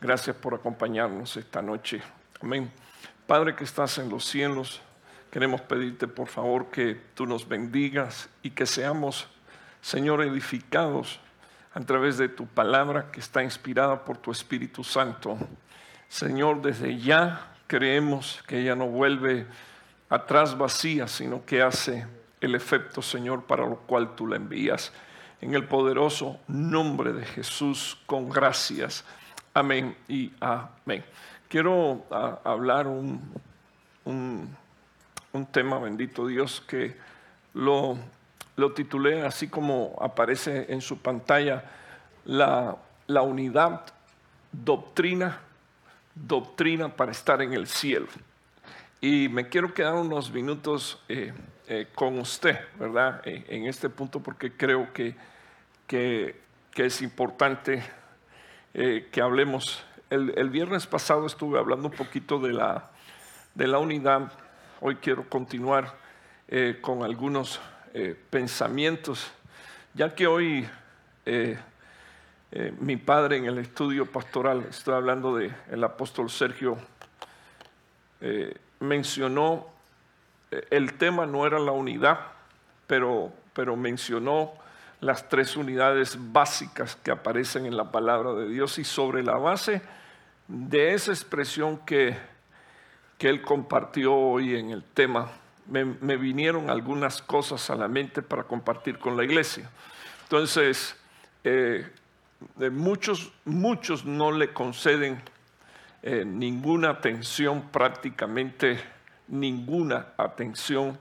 Gracias por acompañarnos esta noche. Amén. Padre que estás en los cielos, queremos pedirte por favor que tú nos bendigas y que seamos, Señor, edificados a través de tu palabra que está inspirada por tu Espíritu Santo. Señor, desde ya creemos que ella no vuelve atrás vacía, sino que hace el efecto, Señor, para lo cual tú la envías. En el poderoso nombre de Jesús, con gracias. Amén y amén. Quiero ah, hablar un, un, tema, bendito Dios, que lo, lo, titulé así como aparece en su pantalla, la, la unidad, doctrina, doctrina para estar en el cielo. Y me quiero quedar unos minutos eh, eh, con usted, ¿verdad? Eh, en este punto porque creo que, que, es importante que hablemos. El, viernes pasado estuve hablando un poquito de la, de la unidad. Hoy quiero continuar con algunos pensamientos, ya que hoy mi padre en el estudio pastoral, estoy hablando del el apóstol Sergio, mencionó, eh, el tema no era la unidad, pero, pero mencionó las tres unidades básicas que aparecen en la palabra de Dios y sobre la base de esa expresión que, que él compartió hoy en el tema, me, vinieron algunas cosas a la mente para compartir con la iglesia. Entonces, eh, muchos, muchos no le conceden eh, ninguna atención, prácticamente ninguna atención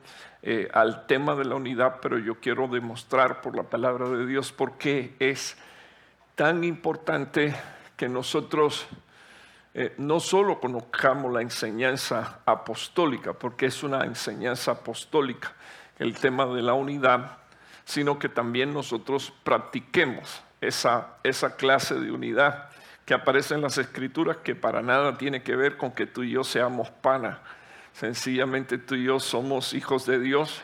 eh, al tema de la unidad, pero yo quiero demostrar por la palabra de Dios por qué es tan importante que nosotros eh, no solo conozcamos la enseñanza apostólica, porque es una enseñanza apostólica, el tema de la unidad, sino que también nosotros practiquemos esa, esa clase de unidad que aparece en las escrituras que para nada tiene que ver con que tú y yo seamos pana. Sencillamente tú y yo somos hijos de Dios,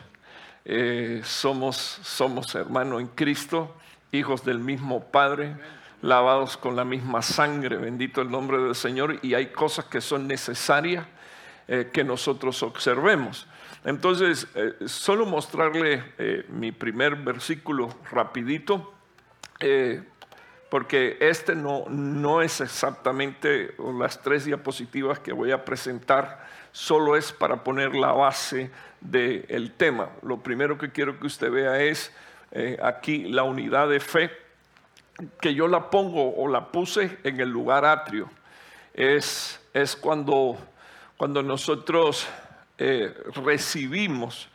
eh, somos, somos hermanos en Cristo, hijos del mismo Padre, lavados con la misma sangre, bendito el nombre del Señor, y hay cosas que son necesarias eh, que nosotros observemos. Entonces, eh, solo mostrarle mi primer versículo rapidito porque este no, no es exactamente las tres diapositivas que voy a presentar, solo es para poner la base del tema. Lo primero que quiero que usted vea es eh, aquí la unidad de fe, que yo la pongo o la puse en el lugar atrio. Es, es cuando, cuando nosotros eh, recibimos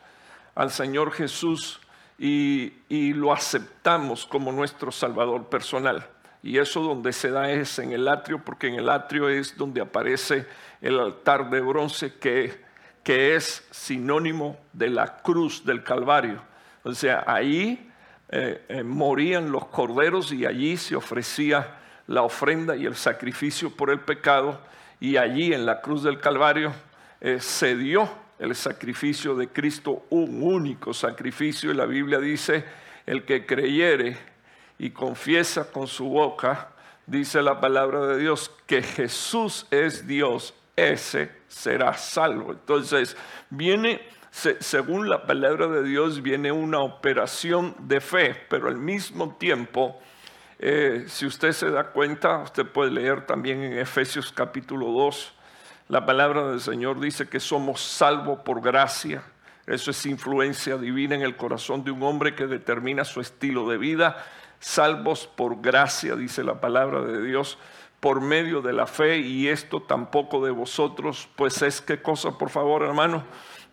al Señor Jesús y, lo aceptamos como nuestro Salvador personal. Y eso donde se da es en el atrio, porque en el atrio es donde aparece el altar de bronce que, que es sinónimo de la cruz del Calvario. O sea, ahí eh, eh, morían los corderos y allí se ofrecía la ofrenda y el sacrificio por el pecado. Y allí en la cruz del Calvario eh, se dio el sacrificio de Cristo, un único sacrificio. Y la Biblia dice, el que creyere y confiesa con su boca, dice la palabra de Dios, que Jesús es Dios, ese será salvo. Entonces, viene, según la palabra de Dios, viene una operación de fe, pero al mismo tiempo, eh, si usted se da cuenta, usted puede leer también en Efesios capítulo 2, la palabra del Señor dice que somos salvos por gracia. Eso es influencia divina en el corazón de un hombre que determina su estilo de vida. Salvos por gracia, dice la palabra de Dios, por medio de la fe. Y esto tampoco de vosotros, pues es qué cosa, por favor, hermano,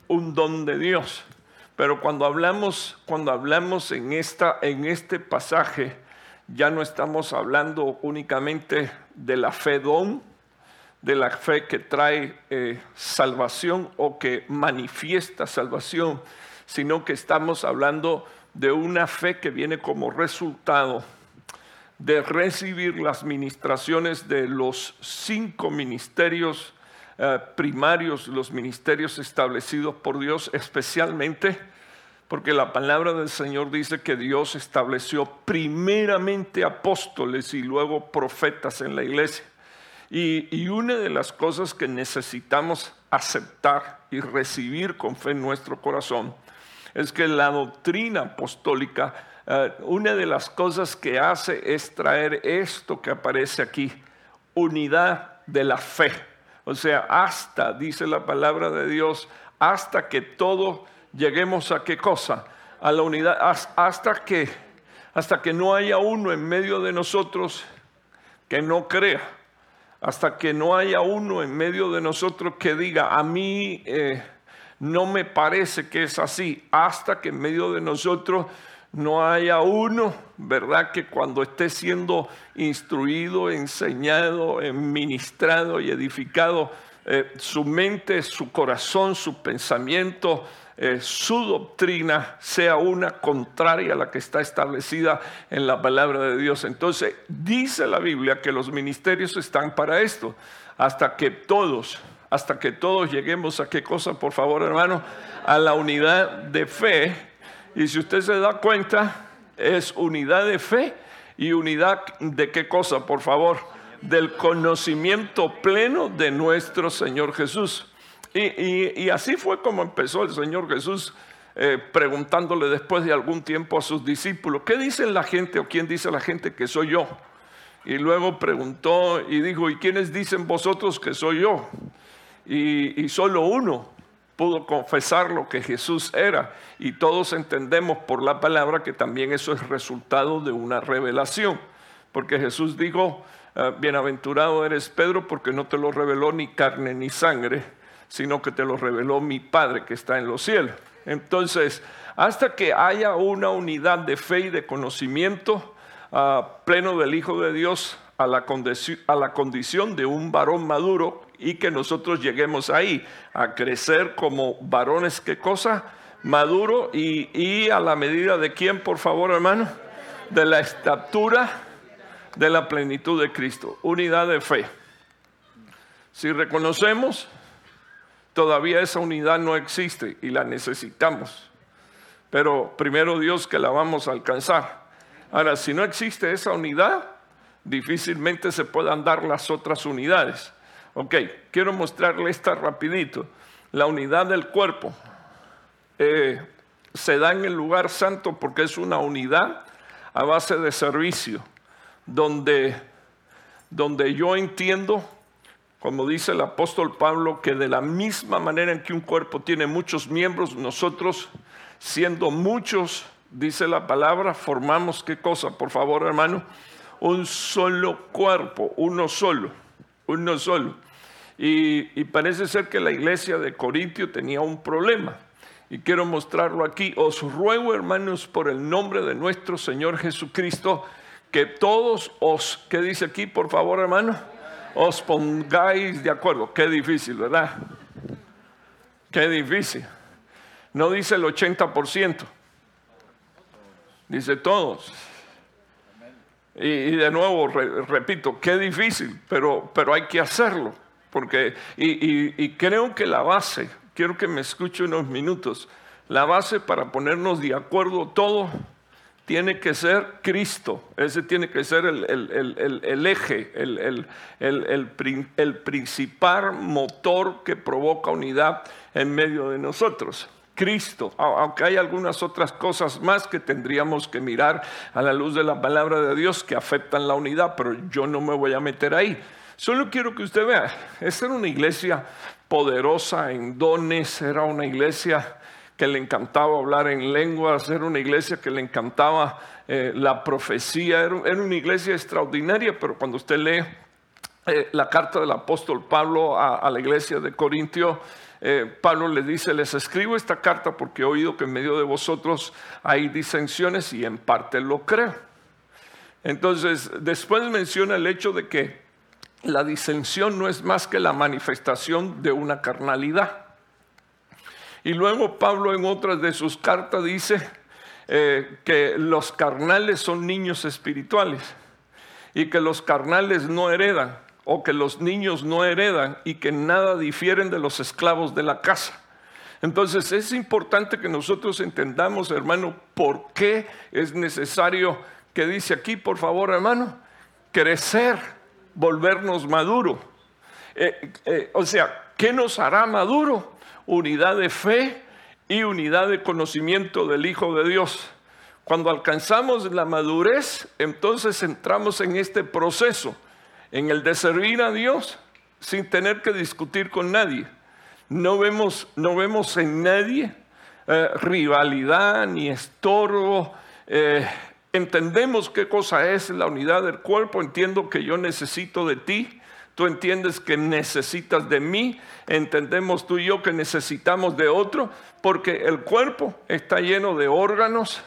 un don de Dios. Pero cuando hablamos, cuando hablamos en, esta, en este pasaje, ya no estamos hablando únicamente de la fe don, de la fe que trae eh, salvación o que manifiesta salvación, sino que estamos hablando de una fe que viene como resultado de recibir las ministraciones de los cinco ministerios eh, primarios, los ministerios establecidos por Dios, especialmente porque la palabra del Señor dice que Dios estableció primeramente apóstoles y luego profetas en la iglesia. Y, una de las cosas que necesitamos aceptar y recibir con fe en nuestro corazón es que la doctrina apostólica, eh, una de las cosas que hace es traer esto que aparece aquí, unidad de la fe. O sea, hasta, dice la palabra de Dios, hasta que todos lleguemos a qué cosa? A la unidad, hasta que, hasta que no haya uno en medio de nosotros que no crea hasta que no haya uno en medio de nosotros que diga, a mí eh, no me parece que es así, hasta que en medio de nosotros no haya uno, ¿verdad? Que cuando esté siendo instruido, enseñado, ministrado y edificado, eh, su mente, su corazón, su pensamiento, eh, su doctrina sea una contraria a la que está establecida en la palabra de Dios. Entonces, dice la Biblia que los ministerios están para esto, hasta que todos, hasta que todos lleguemos a qué cosa, por favor, hermano, a la unidad de fe. Y si usted se da cuenta, es unidad de fe y unidad de qué cosa, por favor, del conocimiento pleno de nuestro Señor Jesús. Y, así fue como empezó el Señor Jesús eh, preguntándole después de algún tiempo a sus discípulos, ¿qué dice la gente o quién dice la gente que soy yo? Y luego preguntó y dijo, ¿y quiénes dicen vosotros que soy yo? Y, solo uno pudo confesar lo que Jesús era. Y todos entendemos por la palabra que también eso es resultado de una revelación. Porque Jesús dijo, ah, bienaventurado eres Pedro porque no te lo reveló ni carne ni sangre, sino que te lo reveló mi Padre que está en los cielos. Entonces, hasta que haya una unidad de fe y de conocimiento ah, pleno del Hijo de Dios a la, a la condición de un varón maduro y que nosotros lleguemos ahí a crecer como varones, ¿qué cosa? Maduro y, y a la medida de quién, por favor, hermano? De la estatura de la plenitud de Cristo, unidad de fe. Si reconocemos Todavía esa unidad no existe y la necesitamos. Pero primero Dios que la vamos a alcanzar. Ahora, si no existe esa unidad, difícilmente se puedan dar las otras unidades. Ok, quiero mostrarle esta rapidito. La unidad del cuerpo eh, se da en el lugar santo porque es una unidad a base de servicio, donde, donde yo entiendo como dice el apóstol Pablo, que de la misma manera en que un cuerpo tiene muchos miembros, nosotros, siendo muchos, dice la palabra, formamos qué cosa, por favor hermano, un solo cuerpo, uno solo, uno solo. Y, parece ser que la iglesia de Corintio tenía un problema. Y quiero mostrarlo aquí. Os ruego, hermanos, por el nombre de nuestro Señor Jesucristo, que todos os, ¿qué dice aquí, por favor, hermano? os pongáis de acuerdo. Qué difícil, ¿verdad? Qué difícil. No dice el 80%, dice todos. Y, de nuevo, repito, qué difícil, pero, pero hay que hacerlo. Porque, y, y creo que la base, quiero que me escuche unos minutos, la base para ponernos de acuerdo todo tiene que ser Cristo, ese tiene que ser el, eje, el, principal motor que provoca unidad en medio de nosotros. Cristo, aunque hay algunas otras cosas más que tendríamos que mirar a la luz de la palabra de Dios que afectan la unidad, pero yo no me voy a meter ahí. Solo quiero que usted vea, esta era una iglesia poderosa en dones, era una iglesia que le encantaba hablar en lenguas, era una iglesia que le encantaba eh, la profecía, era, una iglesia extraordinaria, pero cuando usted lee eh, la carta del apóstol Pablo a, la iglesia de Corintio, eh, Pablo le dice, les escribo esta carta porque he oído que en medio de vosotros hay disensiones y en parte lo creo. Entonces, después menciona el hecho de que la disensión no es más que la manifestación de una carnalidad. Y luego Pablo en otras de sus cartas dice eh, que los carnales son niños espirituales y que los carnales no heredan o que los niños no heredan y que nada difieren de los esclavos de la casa. Entonces es importante que nosotros entendamos, hermano, por qué es necesario, que dice aquí, por favor, hermano, crecer volvernos maduro. Eh, eh, o sea, ¿qué nos hará maduro? Unidad de fe y unidad de conocimiento del Hijo de Dios. Cuando alcanzamos la madurez, entonces entramos en este proceso, en el de servir a Dios sin tener que discutir con nadie. No vemos, no vemos en nadie eh, rivalidad ni estorbo. Eh, entendemos qué cosa es la unidad del cuerpo. Entiendo que yo necesito de ti. Tú entiendes que necesitas de mí. Entendemos tú y yo que necesitamos de otro. Porque el cuerpo está lleno de órganos,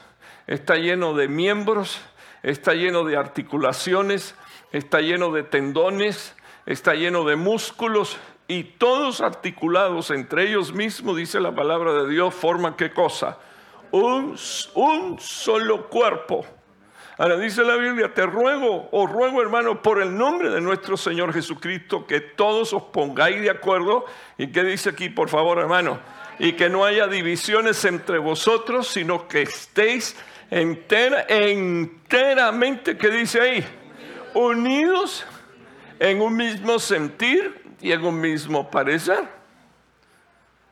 está lleno de miembros, está lleno de articulaciones, está lleno de tendones, está lleno de músculos y todos articulados entre ellos mismos, dice la palabra de Dios, forman qué cosa? Un, solo cuerpo. Ahora dice la Biblia, te ruego, os ruego hermano, por el nombre de nuestro Señor Jesucristo, que todos os pongáis de acuerdo. ¿Y qué dice aquí, por favor, hermano? Y que no haya divisiones entre vosotros, sino que estéis entera, enteramente, ¿qué dice ahí? Unidos en un mismo sentir y en un mismo parecer.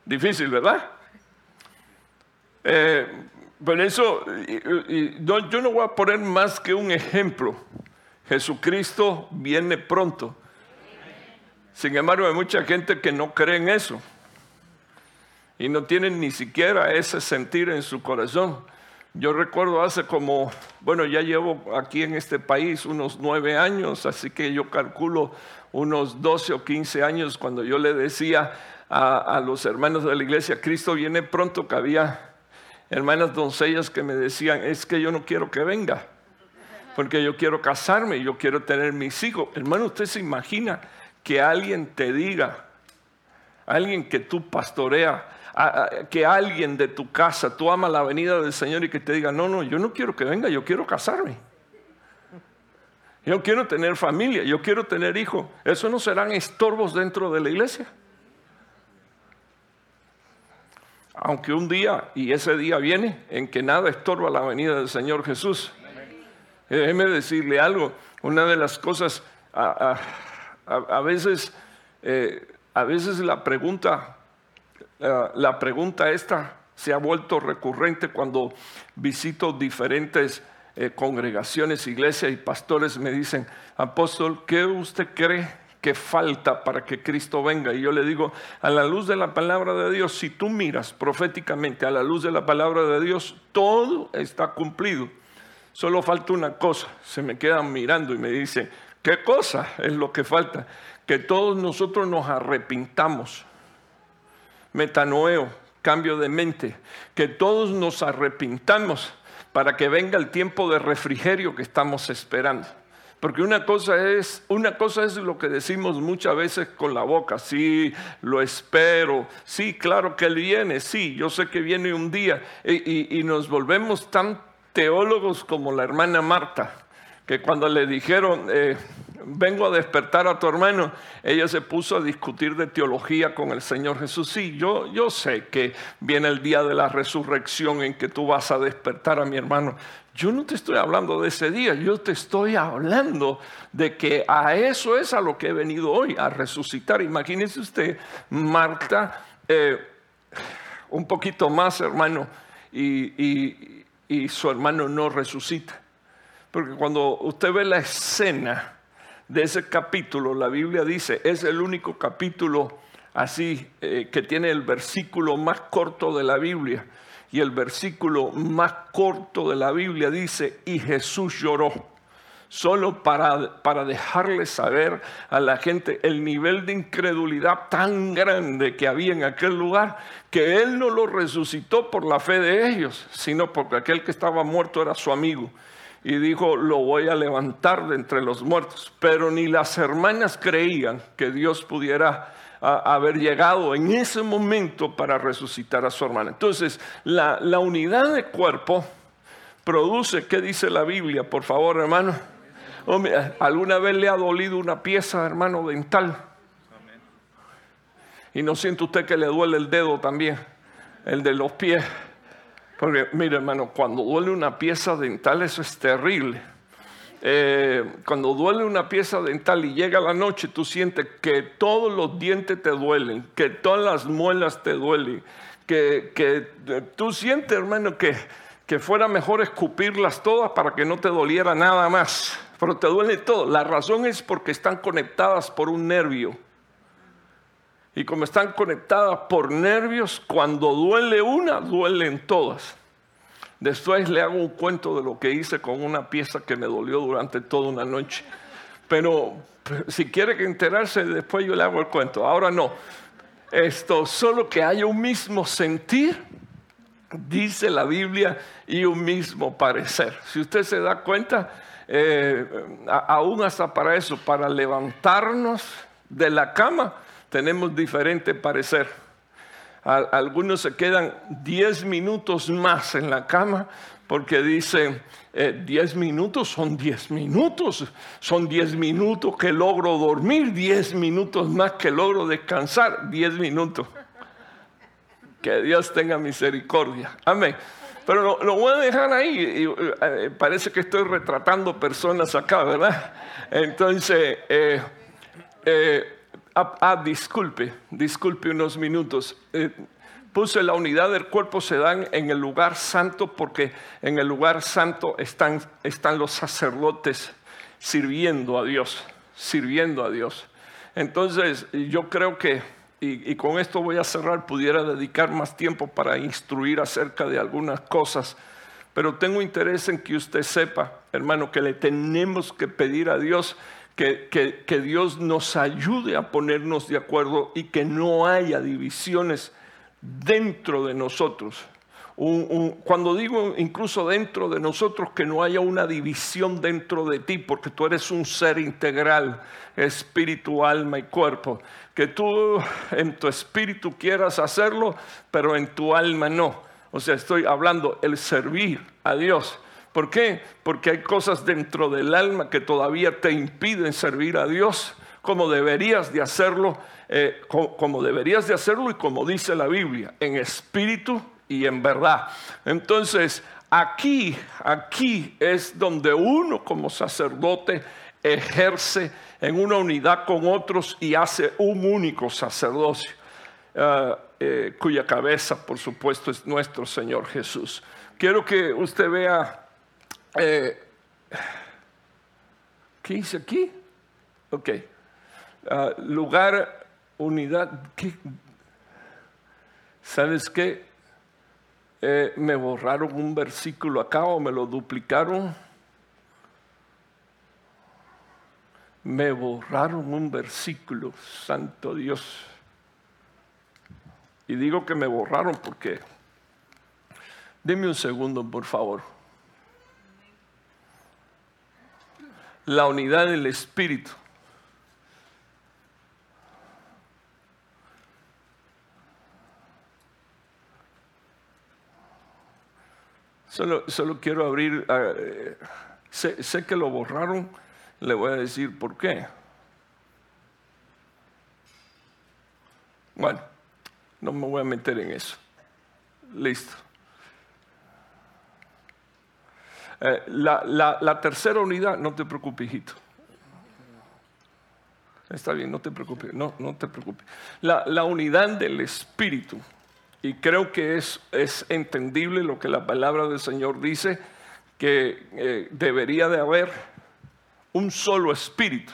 Difícil, ¿verdad? Eh, por eso, yo no voy a poner más que un ejemplo. Jesucristo viene pronto. Sin embargo, hay mucha gente que no cree en eso y no tienen ni siquiera ese sentir en su corazón. Yo recuerdo hace como, bueno, ya llevo aquí en este país unos nueve años, así que yo calculo unos doce o quince años cuando yo le decía a, los hermanos de la iglesia, Cristo viene pronto, que había hermanas doncellas que me decían, es que yo no quiero que venga, porque yo quiero casarme, yo quiero tener mis hijos. Hermano, usted se imagina que alguien te diga, alguien que tú pastorea, que alguien de tu casa, tú amas la venida del Señor y que te diga, no, no, yo no quiero que venga, yo quiero casarme. Yo quiero tener familia, yo quiero tener hijos. Eso no serán estorbos dentro de la iglesia. Aunque un día, y ese día viene, en que nada estorba la venida del Señor Jesús. Déjeme decirle algo, una de las cosas, a, veces, eh, a veces la pregunta la pregunta esta se ha vuelto recurrente cuando visito diferentes eh, congregaciones, iglesias y pastores me dicen, apóstol, ¿qué usted cree que falta para que Cristo venga? Y yo le digo, a la luz de la palabra de Dios, si tú miras proféticamente a la luz de la palabra de Dios, todo está cumplido. Solo falta una cosa. Se me quedan mirando y me dicen, ¿qué cosa es lo que falta? Que todos nosotros nos arrepintamos metanoeo, cambio de mente, que todos nos arrepintamos para que venga el tiempo de refrigerio que estamos esperando. Porque una cosa es, una cosa es lo que decimos muchas veces con la boca, sí, lo espero, sí, claro que él viene, sí, yo sé que viene un día, y, nos volvemos tan teólogos como la hermana Marta, que cuando le dijeron, eh, vengo a despertar a tu hermano, ella se puso a discutir de teología con el Señor Jesús. Sí, yo, yo sé que viene el día de la resurrección en que tú vas a despertar a mi hermano. Yo no te estoy hablando de ese día, yo te estoy hablando de que a eso es a lo que he venido hoy, a resucitar. Imagínese usted, Marta, eh, un poquito más, hermano, y su hermano no resucita. Porque cuando usted ve la escena de ese capítulo, la Biblia dice, es el único capítulo así eh, que tiene el versículo más corto de la Biblia. Y el versículo más corto de la Biblia dice, y Jesús lloró. Solo para, para dejarle saber a la gente el nivel de incredulidad tan grande que había en aquel lugar, que Él no lo resucitó por la fe de ellos, sino porque aquel que estaba muerto era su amigo y dijo, lo voy a levantar de entre los muertos. Pero ni las hermanas creían que Dios pudiera haber llegado en ese momento para resucitar a su hermana. Entonces, la, unidad de cuerpo produce, ¿qué dice la Biblia? Por favor, hermano. ¿Alguna vez le ha dolido una pieza, hermano, dental? Y no siente usted que le duele el dedo también, el de los pies. Porque, mire, hermano, cuando duele una pieza dental, eso es terrible. eh, cuando duele una pieza dental y llega la noche, tú sientes que todos los dientes te duelen, que todas las muelas te duelen, que, que eh, tú sientes, hermano, que, que fuera mejor escupirlas todas para que no te doliera nada más. Pero te duele todo. La razón es porque están conectadas por un nervio. Y como están conectadas por nervios, cuando duele una, duelen todas. Después le hago un cuento de lo que hice con una pieza que me dolió durante toda una noche. Pero si quiere que enterarse, después yo le hago el cuento. Ahora no. Esto, solo que haya un mismo sentir, dice la Biblia, y un mismo parecer. Si usted se da cuenta, eh, aún hasta para eso, para levantarnos de la cama, tenemos diferente parecer. Algunos se quedan 10 minutos más en la cama porque dicen, 10 eh, minutos son 10 minutos, son 10 minutos que logro dormir, 10 minutos más que logro descansar, 10 minutos. Que Dios tenga misericordia. Amén. Pero lo, voy a dejar ahí. Eh, parece que estoy retratando personas acá, ¿verdad? Entonces, eh, Ah, ah, disculpe, disculpe unos minutos. Eh, puse la unidad del cuerpo se dan en el lugar santo porque en el lugar santo están, están los sacerdotes sirviendo a Dios, sirviendo a Dios. Entonces yo creo que, y, y, con esto voy a cerrar, pudiera dedicar más tiempo para instruir acerca de algunas cosas, pero tengo interés en que usted sepa, hermano, que le tenemos que pedir a Dios que, Dios nos ayude a ponernos de acuerdo y que no haya divisiones dentro de nosotros. cuando digo incluso dentro de nosotros, que no haya una división dentro de ti, porque tú eres un ser integral, espíritu, alma y cuerpo, que tú en tu espíritu quieras hacerlo, pero en tu alma no. O sea, estoy hablando el servir a Dios ¿Por qué? Porque hay cosas dentro del alma que todavía te impiden servir a Dios como deberías de hacerlo, eh, como, deberías de hacerlo y como dice la Biblia, en espíritu y en verdad. Entonces, aquí, aquí es donde uno como sacerdote ejerce en una unidad con otros y hace un único sacerdocio, eh, eh, cuya cabeza, por supuesto, es nuestro Señor Jesús. Quiero que usted vea eh, ¿Qué hice aquí? Ok. Ah, lugar, unidad. ¿Sabes qué? Eh, me borraron un versículo acá o me lo duplicaron. Me borraron un versículo, santo Dios. Y digo que me borraron porque... Deme un segundo, por favor. La unidad del Espíritu. Solo, solo quiero abrir, eh, sé, sé que lo borraron, le voy a decir por qué. Bueno, no me voy a meter en eso. Listo. Eh, la, tercera unidad, no te preocupes, hijito. Está bien, no te preocupes, no, no te preocupes. La, unidad del Espíritu, y creo que es, es entendible lo que la palabra del Señor dice, que eh, debería de haber un solo Espíritu.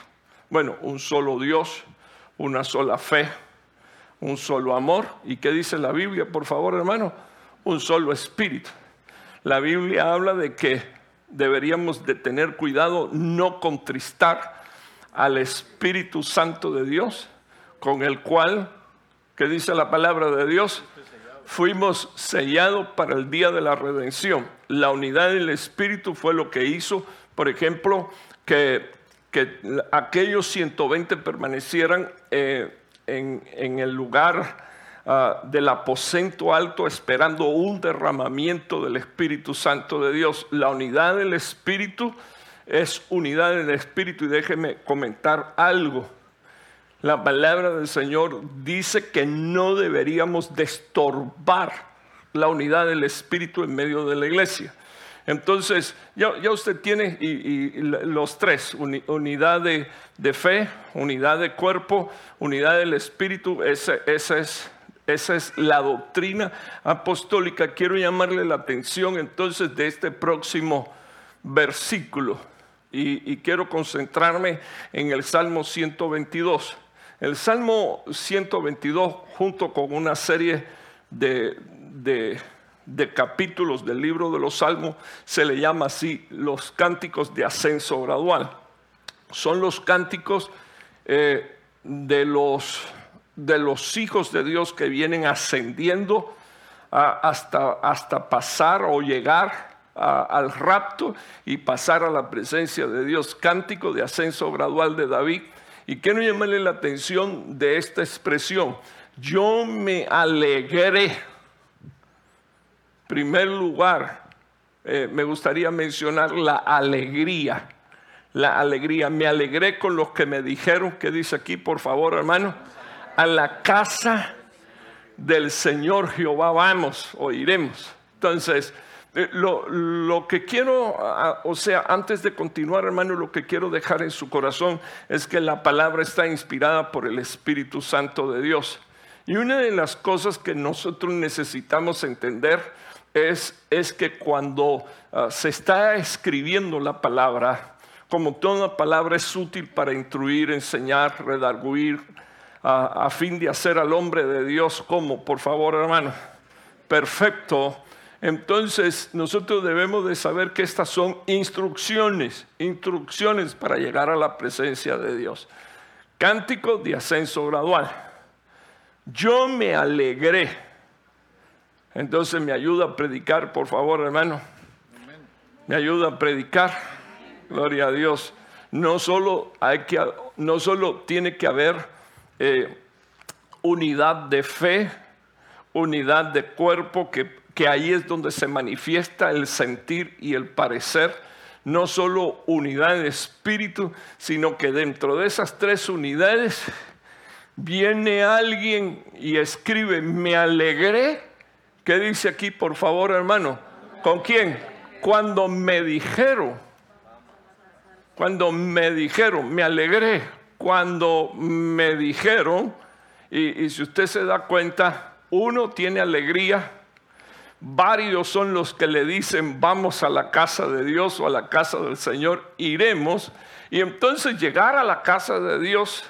Bueno, un solo Dios, una sola fe, un solo amor. ¿Y qué dice la Biblia, por favor, hermano? Un solo Espíritu. La Biblia habla de que deberíamos de tener cuidado no contristar al Espíritu Santo de Dios, con el cual, que dice la palabra de Dios, fuimos sellados para el día de la redención. La unidad del Espíritu fue lo que hizo, por ejemplo, que, que aquellos 120 permanecieran eh, en, en el lugar Ah, del aposento alto esperando un derramamiento del Espíritu Santo de Dios. La unidad del Espíritu es unidad del Espíritu y déjeme comentar algo. La palabra del Señor dice que no deberíamos destorbar la unidad del Espíritu en medio de la iglesia. Entonces, ya, usted tiene los tres, unidad de, fe, unidad de cuerpo, unidad del espíritu, esa, es, esa es la doctrina apostólica. Quiero llamarle la atención entonces de este próximo versículo y, quiero concentrarme en el Salmo 122. El Salmo 122 junto con una serie de de capítulos del libro de los Salmos se le llama así los cánticos de ascenso gradual. Son los cánticos eh, de, los, de los hijos de Dios que vienen ascendiendo hasta, hasta pasar o llegar al rapto y pasar a la presencia de Dios. Cántico de ascenso gradual de David. Y quiero llamarle la atención de esta expresión. Yo me alegré primer lugar, eh, me gustaría mencionar la alegría. La alegría. Me alegré con los que me dijeron, que dice aquí, por favor, hermano, a la casa del Señor Jehová vamos o iremos. Entonces, eh, lo, lo, que quiero, o sea, antes de continuar, hermano, lo que quiero dejar en su corazón es que la palabra está inspirada por el Espíritu Santo de Dios. Y una de las cosas que nosotros necesitamos entender es, que cuando ah, se está escribiendo la palabra, como toda palabra es útil para instruir, enseñar, redarguir, a fin de hacer al hombre de Dios como, por favor hermano, perfecto. Entonces nosotros debemos de saber que estas son instrucciones, instrucciones para llegar a la presencia de Dios. Cántico de ascenso gradual. Yo me alegré entonces me ayuda a predicar, por favor, hermano. Me ayuda a predicar. Gloria a Dios. No solo, hay que, no solo tiene que haber eh, unidad de fe, unidad de cuerpo, que, que ahí es donde se manifiesta el sentir y el parecer. No solo unidad de espíritu, sino que dentro de esas tres unidades viene alguien y escribe, me alegré ¿Qué dice aquí, por favor, hermano? ¿Con quién? Cuando me dijeron, cuando me dijeron, me alegré, cuando me dijeron, y, si usted se da cuenta, uno tiene alegría, varios son los que le dicen, vamos a la casa de Dios o a la casa del Señor, iremos, y entonces llegar a la casa de Dios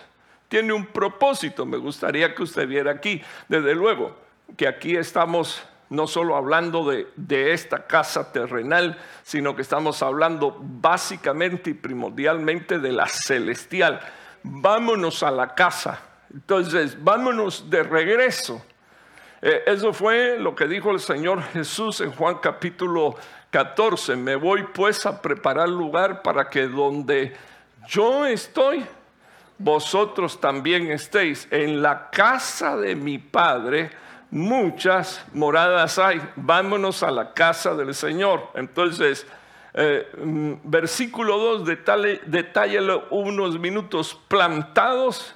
tiene un propósito, me gustaría que usted viera aquí, desde luego que aquí estamos no solo hablando de, esta casa terrenal, sino que estamos hablando básicamente y primordialmente de la celestial. Vámonos a la casa. Entonces, vámonos de regreso. Eh, eso fue lo que dijo el Señor Jesús en Juan capítulo 14. Me voy pues a preparar lugar para que donde yo estoy, vosotros también estéis. En la casa de mi Padre muchas moradas hay, vámonos a la casa del Señor. Entonces, eh, mm, versículo 2, detállalo unos minutos plantados.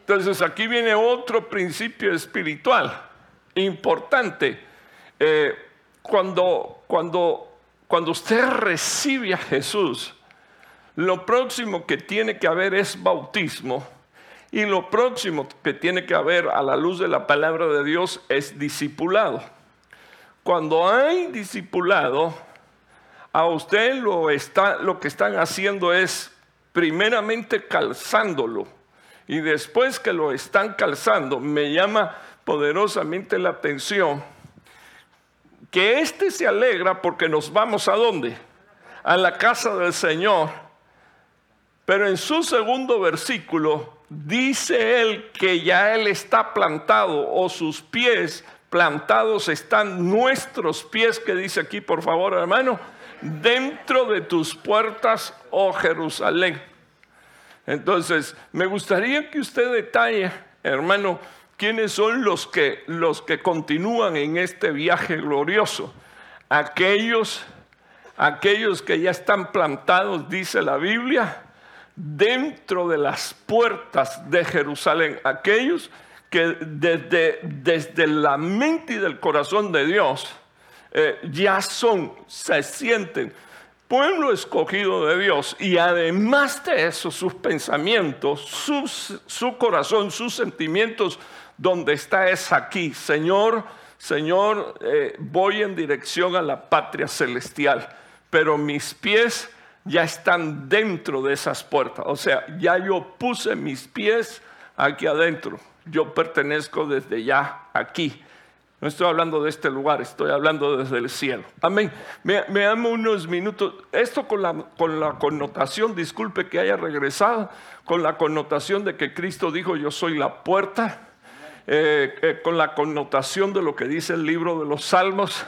Entonces aquí viene otro principio espiritual importante. Eh, cuando, cuando, cuando usted recibe a Jesús, lo próximo que tiene que haber es bautismo y lo próximo que tiene que haber a la luz de la palabra de Dios es discipulado. Cuando hay discipulado, a usted lo, está, lo que están haciendo es primeramente calzándolo. Y después que lo están calzando, me llama poderosamente la atención que éste se alegra porque nos vamos a dónde? A la casa del Señor. Pero en su segundo versículo dice él que ya él está plantado o sus pies plantados están nuestros pies, que dice aquí por favor hermano, dentro de tus puertas, oh Jerusalén. Entonces, me gustaría que usted detalle, hermano, quiénes son los que, los que continúan en este viaje glorioso. Aquellos, aquellos que ya están plantados, dice la Biblia, dentro de las puertas de Jerusalén, aquellos que desde, desde la mente y del corazón de Dios eh, ya son, se sienten pueblo escogido de Dios y además de eso sus pensamientos, su corazón, sus sentimientos, donde está es aquí. Señor, Señor, eh, voy en dirección a la patria celestial, pero mis pies ya están dentro de esas puertas. O sea, ya yo puse mis pies aquí adentro. Yo pertenezco desde ya aquí. No estoy hablando de este lugar, estoy hablando desde el cielo. Amén. Me, me amo unos minutos. Esto con la, con la connotación, disculpe que haya regresado, con la connotación de que Cristo dijo, yo soy la puerta, eh, eh, con la connotación de lo que dice el libro de los Salmos,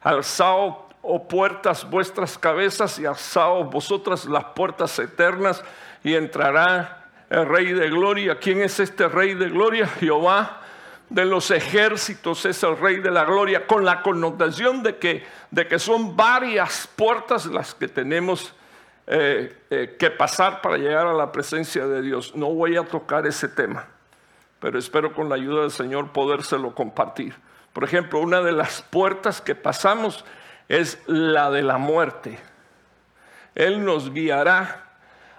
alzaos, oh puertas, vuestras cabezas y alzaos vosotras las puertas eternas y entrará el Rey de Gloria. ¿Quién es este Rey de Gloria? Jehová de los ejércitos es el rey de la gloria, con la connotación de que, de que son varias puertas las que tenemos eh, eh, que pasar para llegar a la presencia de Dios. No voy a tocar ese tema, pero espero con la ayuda del Señor podérselo compartir. Por ejemplo, una de las puertas que pasamos es la de la muerte. Él nos guiará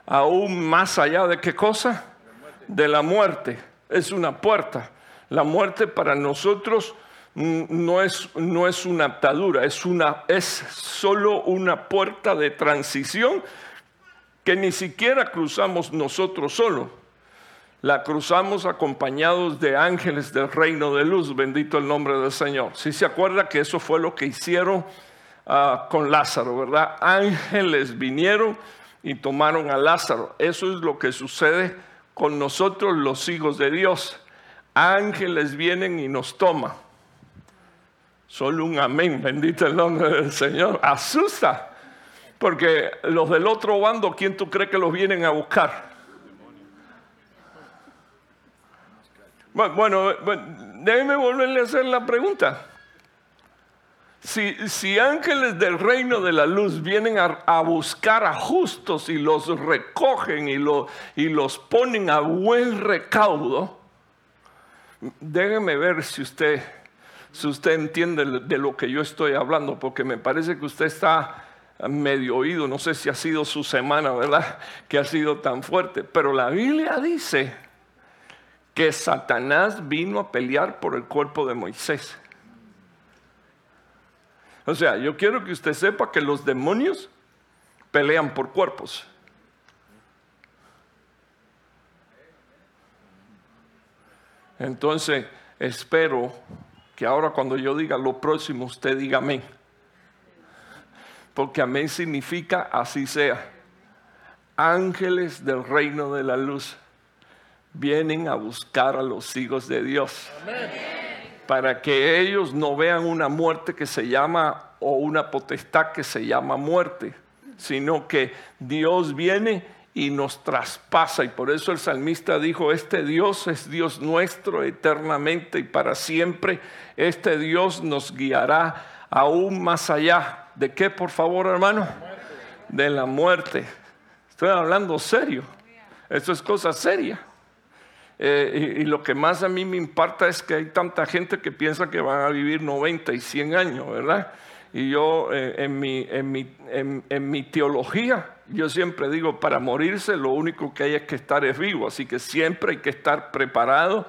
aún más allá de qué cosa? De la muerte. Es una puerta. La muerte para nosotros no es, no es una atadura, es, una, es solo una puerta de transición que ni siquiera cruzamos nosotros solos. La cruzamos acompañados de ángeles del reino de luz, bendito el nombre del Señor. Si se acuerda que eso fue lo que hicieron ah, con Lázaro, ¿verdad? Ángeles vinieron y tomaron a Lázaro. Eso es lo que sucede con nosotros los hijos de Dios ángeles vienen y nos toman. Solo un amén, bendito el nombre del Señor. Asusta, porque los del otro bando, ¿quién tú crees que los vienen a buscar? Bueno, déjeme volverle a hacer la pregunta. Si, ángeles del reino de la luz vienen a, buscar a justos y los recogen y, y los ponen a buen recaudo, déjeme ver si usted, si usted entiende de lo que yo estoy hablando, porque me parece que usted está medio oído, no sé si ha sido su semana, ¿verdad? Que ha sido tan fuerte, pero la Biblia dice que Satanás vino a pelear por el cuerpo de Moisés. O sea, yo quiero que usted sepa que los demonios pelean por cuerpos. Entonces, espero que ahora cuando yo diga lo próximo, usted diga amén. Porque amén significa así sea. Ángeles del reino de la luz vienen a buscar a los hijos de Dios. Para que ellos no vean una muerte que se llama o una potestad que se llama muerte, sino que Dios viene y nos traspasa. Y por eso el salmista dijo, este Dios es Dios nuestro eternamente y para siempre. Este Dios nos guiará aún más allá. ¿De qué, por favor, hermano? De la muerte. Estoy hablando serio. Esto es cosa seria. Eh, y, lo que más a mí me impacta es que hay tanta gente que piensa que van a vivir 90 y 100 años, ¿verdad? Y yo eh, en, mi, teología, yo siempre digo, para morirse lo único que hay es que estar es vivo, así que siempre hay que estar preparado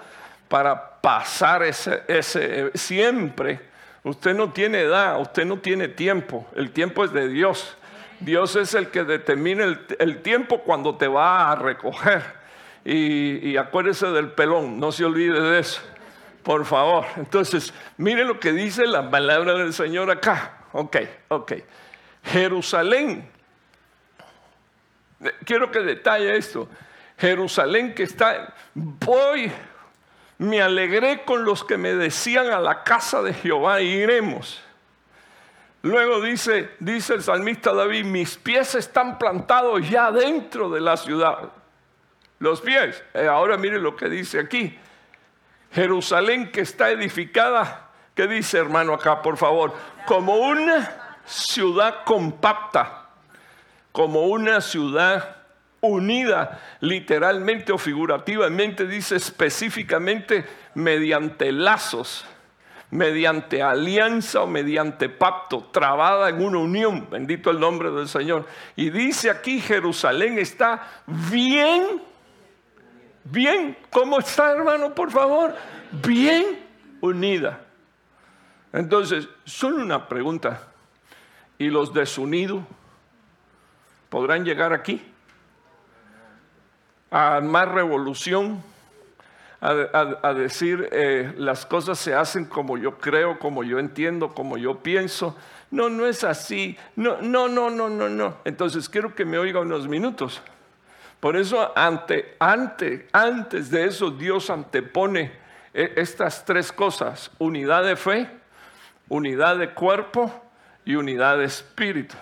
para pasar ese, ese, siempre. Usted no tiene edad, usted no tiene tiempo, el tiempo es de Dios. Dios es el que determina el tiempo cuando te va a recoger. Y, acuérdese del pelón, no se olvide de eso. Por favor. Entonces, mire lo que dice la palabra del Señor acá. Ok, ok. Jerusalén. Quiero que detalle esto. Jerusalén que está, voy, me alegré con los que me decían a la casa de Jehová iremos. Luego dice, dice el salmista David, mis pies están plantados ya dentro de la ciudad. Los pies. Eh, ahora mire lo que dice aquí. Jerusalén que está edificada, ¿qué dice hermano acá, por favor? Como una ciudad compacta, como una ciudad unida, literalmente o figurativamente, dice específicamente mediante lazos, mediante alianza o mediante pacto, trabada en una unión, bendito el nombre del Señor. Y dice aquí, Jerusalén está bien, bien, ¿cómo está hermano, por favor? Bien unida. Entonces, solo una pregunta. ¿Y los desunidos podrán llegar aquí? A más revolución, a, decir eh, las cosas se hacen como yo creo, como yo entiendo, como yo pienso. No, no es así. No, no, no, no, no, no. Entonces quiero que me oiga unos minutos. Por eso ante, ante, antes de eso Dios antepone eh, estas tres cosas, unidad de fe, unidad de cuerpo y unidad de espíritu.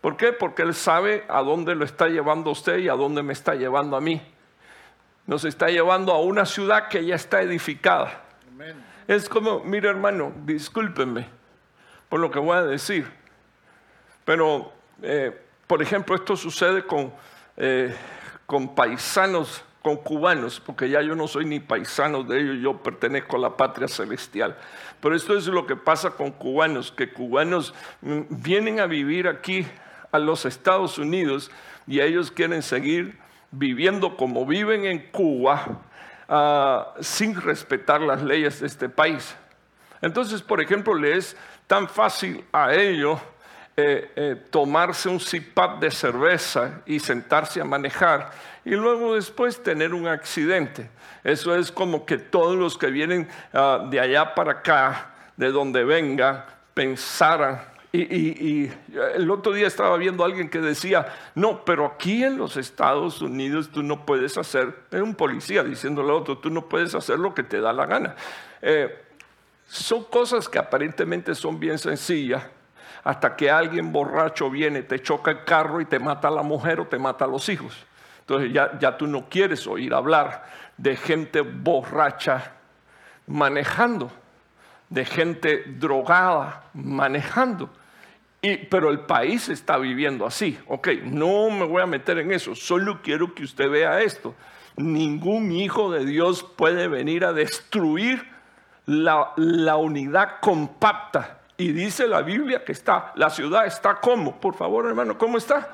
¿Por qué? Porque Él sabe a dónde lo está llevando usted y a dónde me está llevando a mí. Nos está llevando a una ciudad que ya está edificada. Es como, mire hermano, discúlpenme por lo que voy a decir, pero, eh, por ejemplo, esto sucede con, eh, con paisanos con cubanos, porque ya yo no soy ni paisano de ellos, yo pertenezco a la patria celestial. Pero esto es lo que pasa con cubanos, que cubanos mm, vienen a vivir aquí a los Estados Unidos y ellos quieren seguir viviendo como viven en Cuba ah, sin respetar las leyes de este país. Entonces, por ejemplo, le es tan fácil a ellos eh, eh, tomarse un cipap de cerveza y sentarse a manejar y luego después tener un accidente. Eso es como que todos los que vienen ah, de allá para acá, de donde venga, pensaran. Y, el otro día estaba viendo a alguien que decía, no, pero aquí en los Estados Unidos tú no puedes hacer, es un policía diciéndole a otro, tú no puedes hacer lo que te da la gana. Eh, son cosas que aparentemente son bien sencillas, hasta que alguien borracho viene, te choca el carro y te mata a la mujer o te mata a los hijos. Entonces ya, ya tú no quieres oír hablar de gente borracha manejando, de gente drogada manejando. Y, pero el país está viviendo así. Ok, no me voy a meter en eso, solo quiero que usted vea esto. Ningún hijo de Dios puede venir a destruir la, la unidad compacta. Y dice la Biblia que está, la ciudad está como, por favor hermano, ¿cómo está?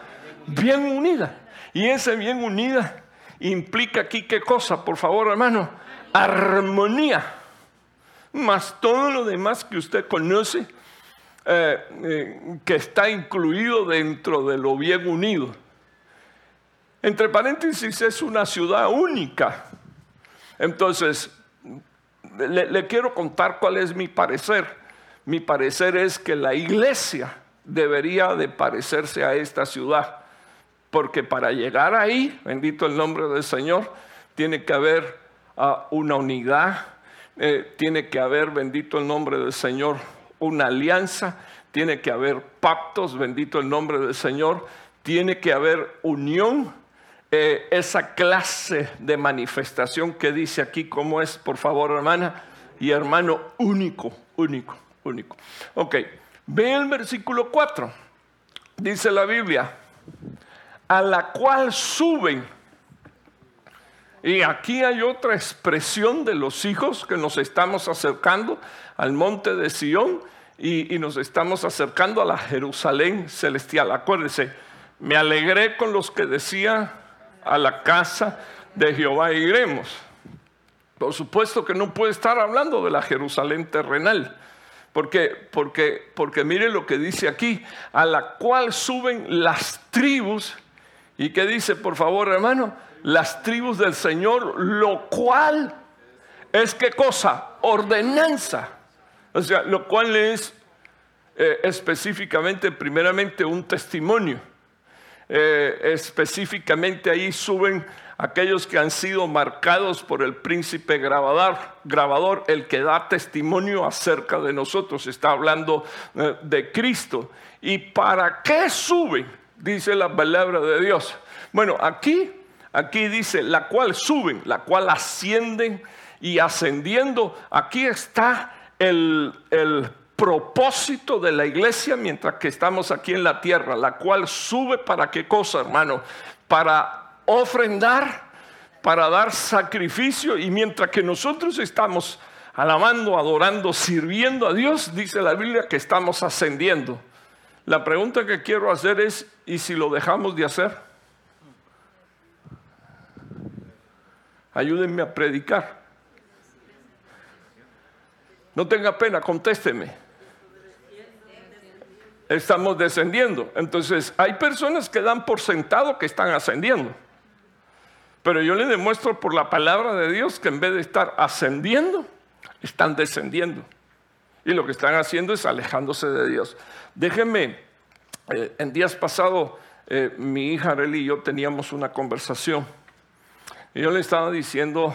Bien unida. Y ese bien unida implica aquí qué cosa, por favor, hermano, armonía. Más todo lo demás que usted conoce, eh, eh, que está incluido dentro de lo bien unido. Entre paréntesis, es una ciudad única. Entonces, le, le quiero contar cuál es mi parecer. Mi parecer es que la iglesia debería de parecerse a esta ciudad. Porque para llegar ahí, bendito el nombre del Señor, tiene que haber ah, una unidad, eh, tiene que haber, bendito el nombre del Señor, una alianza, tiene que haber pactos, bendito el nombre del Señor, tiene que haber unión, eh, esa clase de manifestación que dice aquí, ¿cómo es, por favor, hermana? Y hermano, único, único, único. Ok, ve el versículo 4, dice la Biblia a la cual suben. Y aquí hay otra expresión de los hijos que nos estamos acercando al monte de Sión y, nos estamos acercando a la Jerusalén celestial. Acuérdense, me alegré con los que decían a la casa de Jehová iremos. Por supuesto que no puede estar hablando de la Jerusalén terrenal. Porque, porque, porque mire lo que dice aquí, a la cual suben las tribus ¿Y qué dice, por favor, hermano? Las tribus del Señor, lo cual es qué cosa? Ordenanza. O sea, lo cual es eh, específicamente, primeramente, un testimonio. Eh, específicamente ahí suben aquellos que han sido marcados por el príncipe grabador, el que da testimonio acerca de nosotros. Está hablando eh, de Cristo. ¿Y para qué suben? dice la palabra de Dios. Bueno, aquí, aquí dice, la cual suben, la cual ascienden y ascendiendo. Aquí está el, el propósito de la iglesia mientras que estamos aquí en la tierra, la cual sube para qué cosa, hermano? Para ofrendar, para dar sacrificio y mientras que nosotros estamos alabando, adorando, sirviendo a Dios, dice la Biblia que estamos ascendiendo. La pregunta que quiero hacer es, ¿y si lo dejamos de hacer? Ayúdenme a predicar. No tenga pena, contésteme. Estamos descendiendo. Entonces, hay personas que dan por sentado que están ascendiendo. Pero yo le demuestro por la palabra de Dios que en vez de estar ascendiendo, están descendiendo. Y lo que están haciendo es alejándose de Dios. Déjenme, eh, en días pasados, eh, mi hija Arely y yo teníamos una conversación. Y yo le estaba diciendo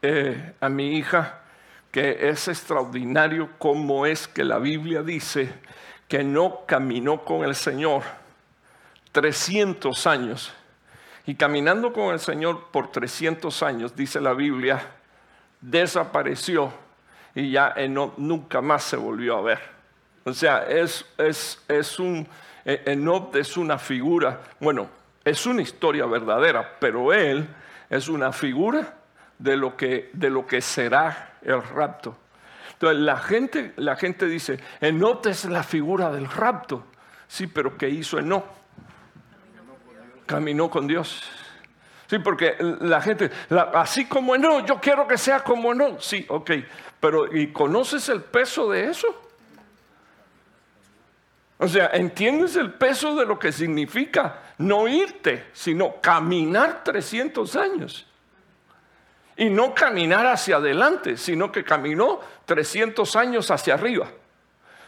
eh, a mi hija que es extraordinario cómo es que la Biblia dice que no caminó con el Señor 300 años. Y caminando con el Señor por 300 años, dice la Biblia, desapareció y ya nunca más se volvió a ver. O sea, es, es, es un, e, Enoch es una figura, bueno, es una historia verdadera, pero él es una figura de lo que, de lo que será el rapto. Entonces la gente, la gente dice, Enoch es la figura del rapto. Sí, pero ¿qué hizo Enoch? Caminó con Dios. Sí, porque la gente, así como no, yo quiero que sea como no. Sí, ok, pero ¿y conoces el peso de eso? O sea, ¿entiendes el peso de lo que significa no irte, sino caminar 300 años? Y no caminar hacia adelante, sino que caminó 300 años hacia arriba.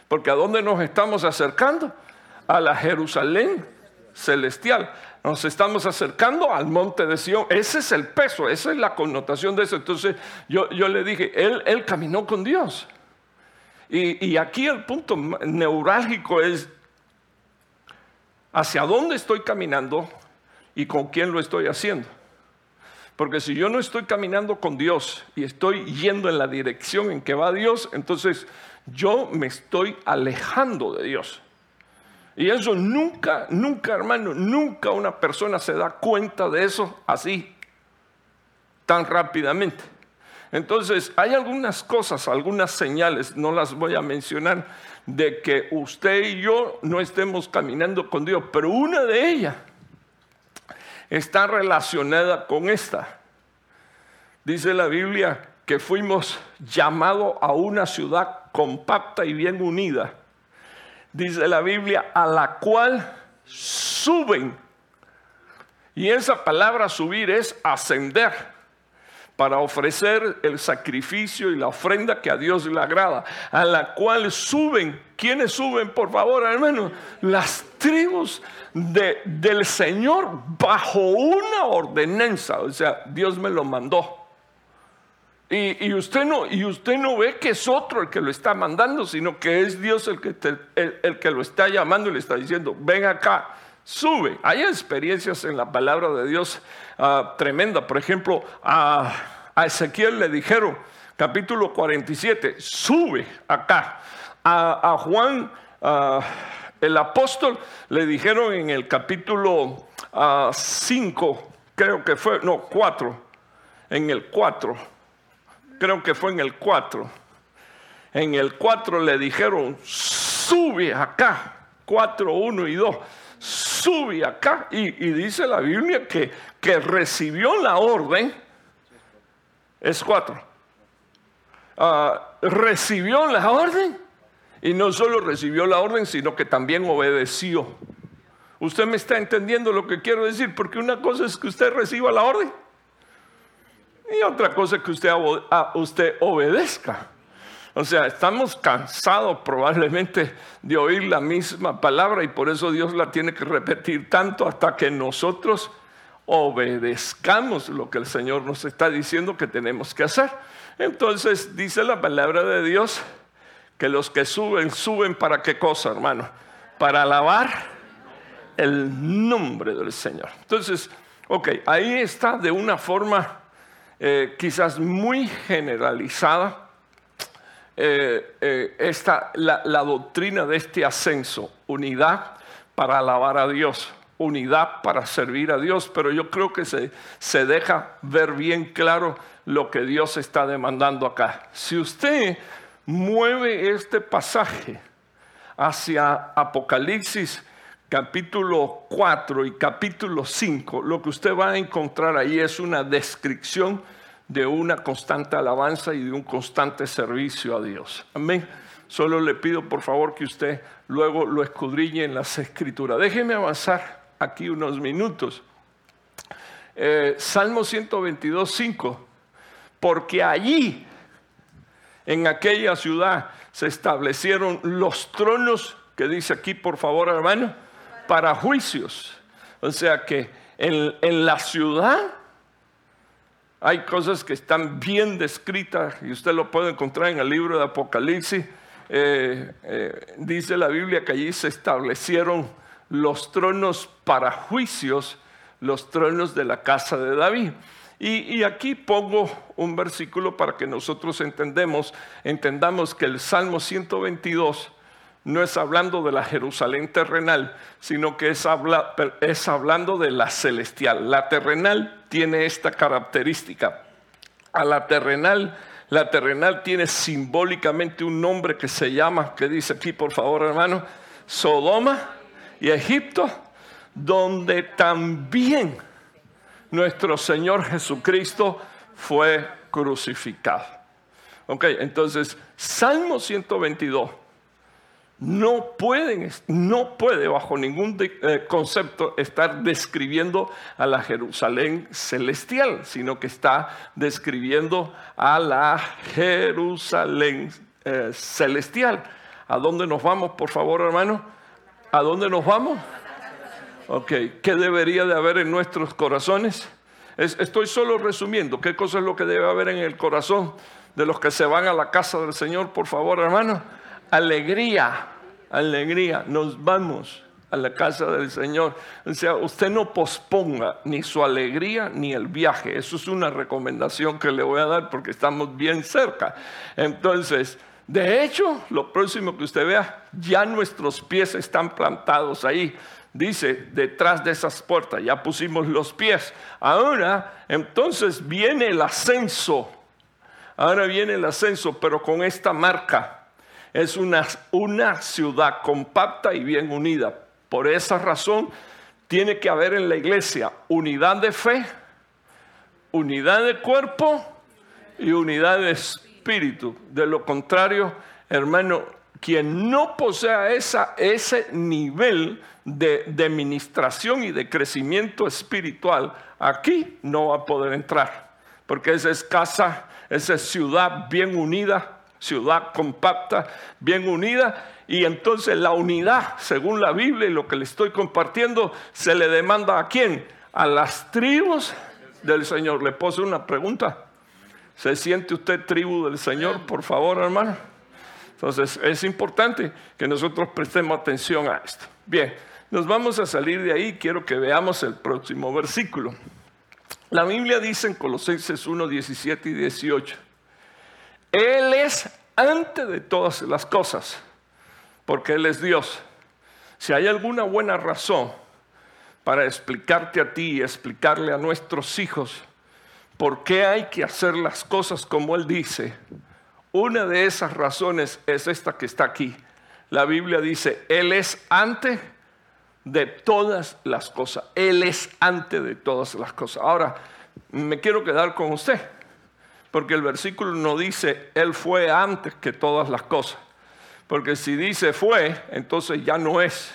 Porque ¿a dónde nos estamos acercando? A la Jerusalén celestial. Nos estamos acercando al monte de Sión. Ese es el peso, esa es la connotación de eso. Entonces yo, yo le dije, él, él caminó con Dios. Y, y aquí el punto neurálgico es hacia dónde estoy caminando y con quién lo estoy haciendo. Porque si yo no estoy caminando con Dios y estoy yendo en la dirección en que va Dios, entonces yo me estoy alejando de Dios. Y eso nunca, nunca, hermano, nunca una persona se da cuenta de eso así, tan rápidamente. Entonces, hay algunas cosas, algunas señales, no las voy a mencionar, de que usted y yo no estemos caminando con Dios, pero una de ellas está relacionada con esta. Dice la Biblia que fuimos llamados a una ciudad compacta y bien unida dice la Biblia, a la cual suben. Y esa palabra subir es ascender para ofrecer el sacrificio y la ofrenda que a Dios le agrada, a la cual suben. ¿Quiénes suben, por favor, hermano? Las tribus del Señor bajo una ordenanza. O sea, Dios me lo mandó. Y, usted no, y usted no ve que es otro el que lo está mandando, sino que es Dios el que, el, que lo está llamando y le está diciendo, ven acá, sube. Hay experiencias en la palabra de Dios uh, tremenda. Por ejemplo, a, Ezequiel le dijeron, capítulo 47, sube acá. A, Juan, uh, el apóstol, le dijeron en el capítulo 5, uh, creo que fue, no, 4, en el 4 creo que fue en el 4. En el 4 le dijeron, sube acá, 4, 1 y 2, sube acá. Y, dice la Biblia que, que recibió la orden, es 4, ah, recibió la orden y no solo recibió la orden, sino que también obedeció. Usted me está entendiendo lo que quiero decir, porque una cosa es que usted reciba la orden y otra cosa que usted, usted obedezca. O sea, estamos cansados probablemente de oír la misma palabra y por eso Dios la tiene que repetir tanto hasta que nosotros obedezcamos lo que el Señor nos está diciendo que tenemos que hacer. Entonces dice la palabra de Dios que los que suben, suben para qué cosa, hermano? Para alabar el nombre del Señor. Entonces, ok, ahí está de una forma eh, quizás muy generalizada eh, eh, la, doctrina de este ascenso, unidad para alabar a Dios, unidad para servir a Dios, pero yo creo que se, se deja ver bien claro lo que Dios está demandando acá. Si usted mueve este pasaje hacia Apocalipsis capítulo 4 y capítulo 5, lo que usted va a encontrar ahí es una descripción de una constante alabanza y de un constante servicio a Dios. Amén. Solo le pido por favor que usted luego lo escudriñe en las escrituras. Déjeme avanzar aquí unos minutos. Eh, Salmo 122, 5. Porque allí, en aquella ciudad, se establecieron los tronos, que dice aquí por favor hermano, para juicios. O sea que en, la ciudad hay cosas que están bien descritas y usted lo puede encontrar en el libro de Apocalipsis. Eh, eh, dice la Biblia que allí se establecieron los tronos para juicios, los tronos de la casa de David. Y, y, aquí pongo un versículo para que nosotros entendemos, entendamos que el Salmo 122 no es hablando de la Jerusalén terrenal, sino que es, es hablando de la celestial. La terrenal tiene esta característica. A la terrenal, la terrenal tiene simbólicamente un nombre que se llama, que dice aquí por favor hermano, Sodoma y Egipto, donde también nuestro Señor Jesucristo fue crucificado. Ok, entonces, Salmo 122 no pueden, no puede bajo ningún eh, concepto estar describiendo a la Jerusalén celestial, sino que está describiendo a la Jerusalén eh, celestial. ¿A dónde nos vamos, por favor, hermano? ¿A dónde nos vamos? Ok, ¿qué debería de haber en nuestros corazones? estoy solo resumiendo, ¿qué cosa es lo que debe haber en el corazón de los que se van a la casa del Señor, por favor, hermano? alegría, alegría, nos vamos a la casa del Señor. O sea, usted no posponga ni su alegría ni el viaje. Eso es una recomendación que le voy a dar porque estamos bien cerca. Entonces, de hecho, lo próximo que usted vea, ya nuestros pies están plantados ahí. Dice, detrás de esas puertas, ya pusimos los pies. Ahora, entonces viene el ascenso. Ahora viene el ascenso, pero con esta marca es una, una ciudad compacta y bien unida. Por esa razón tiene que haber en la iglesia unidad de fe, unidad de cuerpo y unidad de espíritu. De lo contrario, hermano, quien no posea esa, ese nivel de, de administración y de crecimiento espiritual, aquí no va a poder entrar. Porque esa es casa, esa es ciudad bien unida, ciudad compacta, bien unida. Y entonces la unidad, según la Biblia y lo que le estoy compartiendo, se le demanda a quién? A las tribus del Señor. Le puse una pregunta. ¿Se siente usted tribu del Señor, por favor, hermano? Entonces es importante que nosotros prestemos atención a esto. Bien, nos vamos a salir de ahí. Quiero que veamos el próximo versículo. La Biblia dice en Colosenses 1, 17 y 18. Él es antes de todas las cosas, porque Él es Dios. Si hay alguna buena razón para explicarte a ti y explicarle a nuestros hijos por qué hay que hacer las cosas como Él dice, una de esas razones es esta que está aquí. La Biblia dice, Él es antes de todas las cosas. Él es antes de todas las cosas. Ahora, me quiero quedar con usted porque el versículo no dice, Él fue antes que todas las cosas. Porque si dice fue, entonces ya no es.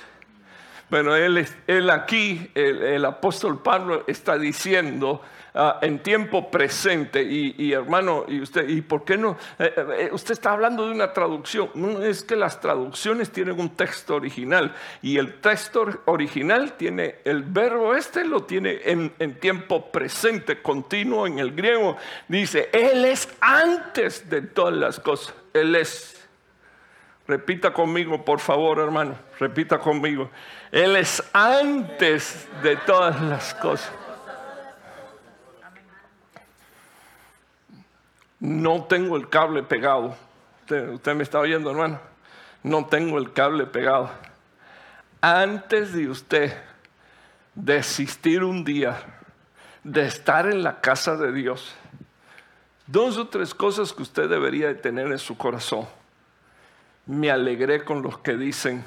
Pero él, él aquí, el, apóstol Pablo está diciendo ah, en tiempo presente, y, hermano, y usted, ¿y por qué no? Eh, eh, usted está hablando de una traducción. No es que las traducciones tienen un texto original, y el texto original tiene el verbo este, lo tiene en, en tiempo presente, continuo en el griego. Dice, Él es antes de todas las cosas. Él es. Repita conmigo, por favor, hermano. Repita conmigo. Él es antes de todas las cosas. No tengo el cable pegado. Usted, me está oyendo, hermano. No tengo el cable pegado. Antes de usted desistir un día de estar en la casa de Dios, Dos o tres cosas que usted debería de tener en su corazón. Me alegré con los que dicen,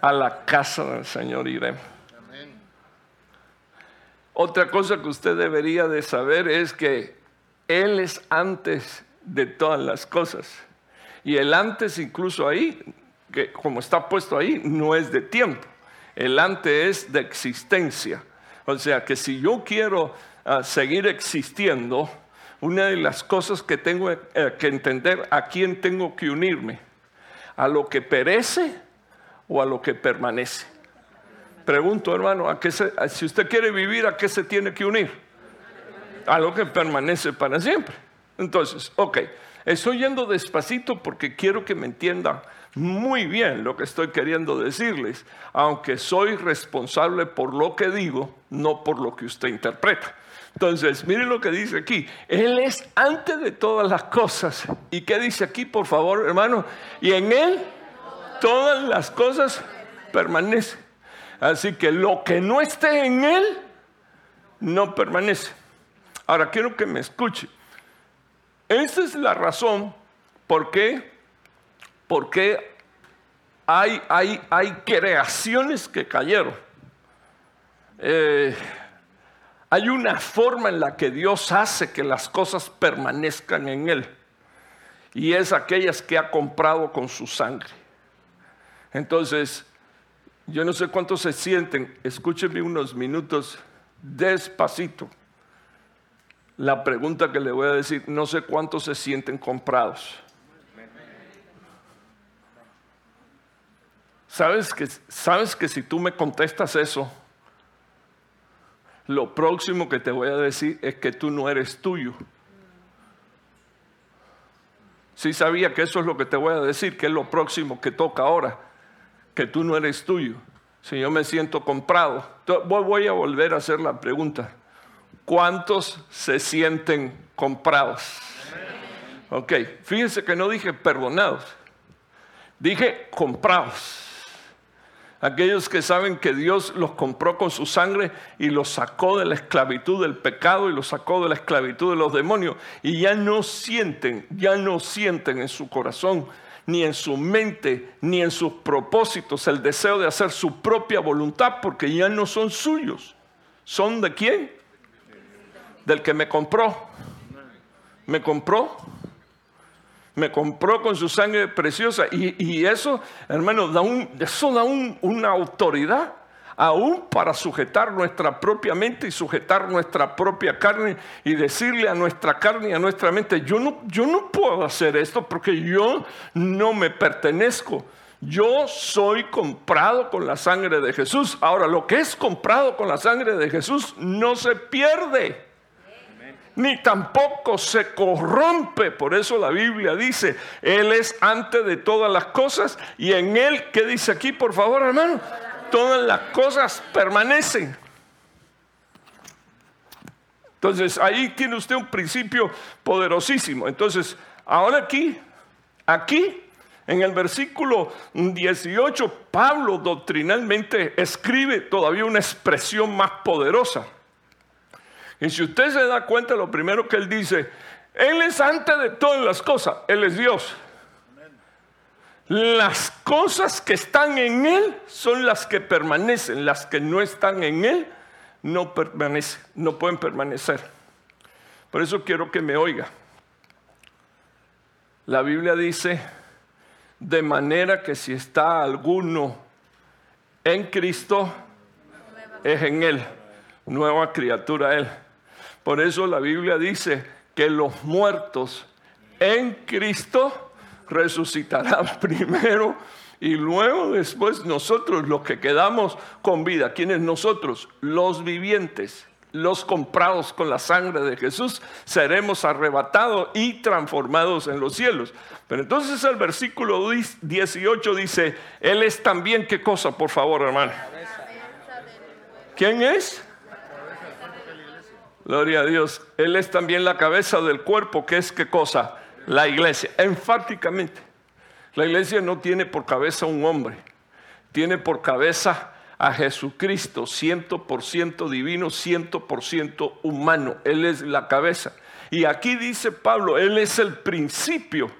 a la casa del Señor iremos. Otra cosa que usted debería de saber es que Él es antes de todas las cosas. Y el antes incluso ahí, que como está puesto ahí, no es de tiempo. El antes es de existencia. O sea que si yo quiero ah, seguir existiendo, una de las cosas que tengo eh, que entender a quién tengo que unirme, a lo que perece o a lo que permanece. Pregunto, hermano, ¿a qué si usted quiere vivir, ¿a qué se tiene que unir? A lo que permanece para siempre. Entonces, ok, estoy yendo despacito porque quiero que me entiendan muy bien lo que estoy queriendo decirles, aunque soy responsable por lo que digo, no por lo que usted interpreta. Entonces, miren lo que dice aquí. Él es antes de todas las cosas. ¿Y qué dice aquí, por favor, hermano? Y en Él todas las cosas permanecen. Así que lo que no esté en Él no permanece. Ahora quiero que me escuche. Esa es la razón por qué, hay, hay, hay creaciones que cayeron. Eh, hay una forma en la que Dios hace que las cosas permanezcan en Él. Y es aquellas que ha comprado con su sangre. Entonces, yo no sé cuántos se sienten, escúchenme unos minutos despacito. La pregunta que le voy a decir, no sé cuántos se sienten comprados. ¿Sabes que, sabes que si tú me contestas eso, lo próximo que te voy a decir es que tú no eres tuyo. Sí sabía que eso es lo que te voy a decir, que es lo próximo que toca ahora que tú no eres tuyo, si yo me siento comprado. Voy a volver a hacer la pregunta. ¿Cuántos se sienten comprados? Ok, fíjense que no dije perdonados, dije comprados. Aquellos que saben que Dios los compró con su sangre y los sacó de la esclavitud del pecado y los sacó de la esclavitud de los demonios y ya no sienten, ya no sienten en su corazón ni en su mente, ni en sus propósitos el deseo de hacer su propia voluntad, porque ya no son suyos. ¿Son de quién? Del que me compró. Me compró. Me compró con su sangre preciosa. Y, eso, hermano, da un, eso da una autoridad aún para sujetar nuestra propia mente y sujetar nuestra propia carne y decirle a nuestra carne y a nuestra mente, yo no, yo no puedo hacer esto porque yo no me pertenezco. Yo soy comprado con la sangre de Jesús. Ahora, lo que es comprado con la sangre de Jesús no se pierde ni tampoco se corrompe. Por eso la Biblia dice, Él es antes de todas las cosas y en Él, ¿qué dice aquí, por favor, hermano? todas las cosas permanecen. Entonces ahí tiene usted un principio poderosísimo. Entonces, ahora aquí, aquí, en el versículo 18, Pablo doctrinalmente escribe todavía una expresión más poderosa. Y si usted se da cuenta, lo primero que él dice, Él es antes de todas las cosas, Él es Dios. Las cosas que están en Él son las que permanecen, las que no están en Él no permanecen, no pueden permanecer. Por eso quiero que me oiga. La Biblia dice, de manera que si está alguno en Cristo, es en Él, nueva criatura Él. Por eso la Biblia dice que los muertos en Cristo resucitará primero y luego después nosotros los que quedamos con vida. ¿Quiénes nosotros? Los vivientes, los comprados con la sangre de Jesús, seremos arrebatados y transformados en los cielos. Pero entonces el versículo 18 dice, Él es también qué cosa, por favor, hermano. ¿Quién es? Gloria a Dios. Él es también la cabeza del cuerpo, que es qué cosa? la iglesia, enfáticamente. La iglesia no tiene por cabeza un hombre, tiene por cabeza a Jesucristo, ciento por ciento divino, ciento por ciento humano. Él es la cabeza. Y aquí dice Pablo, Él es el principio,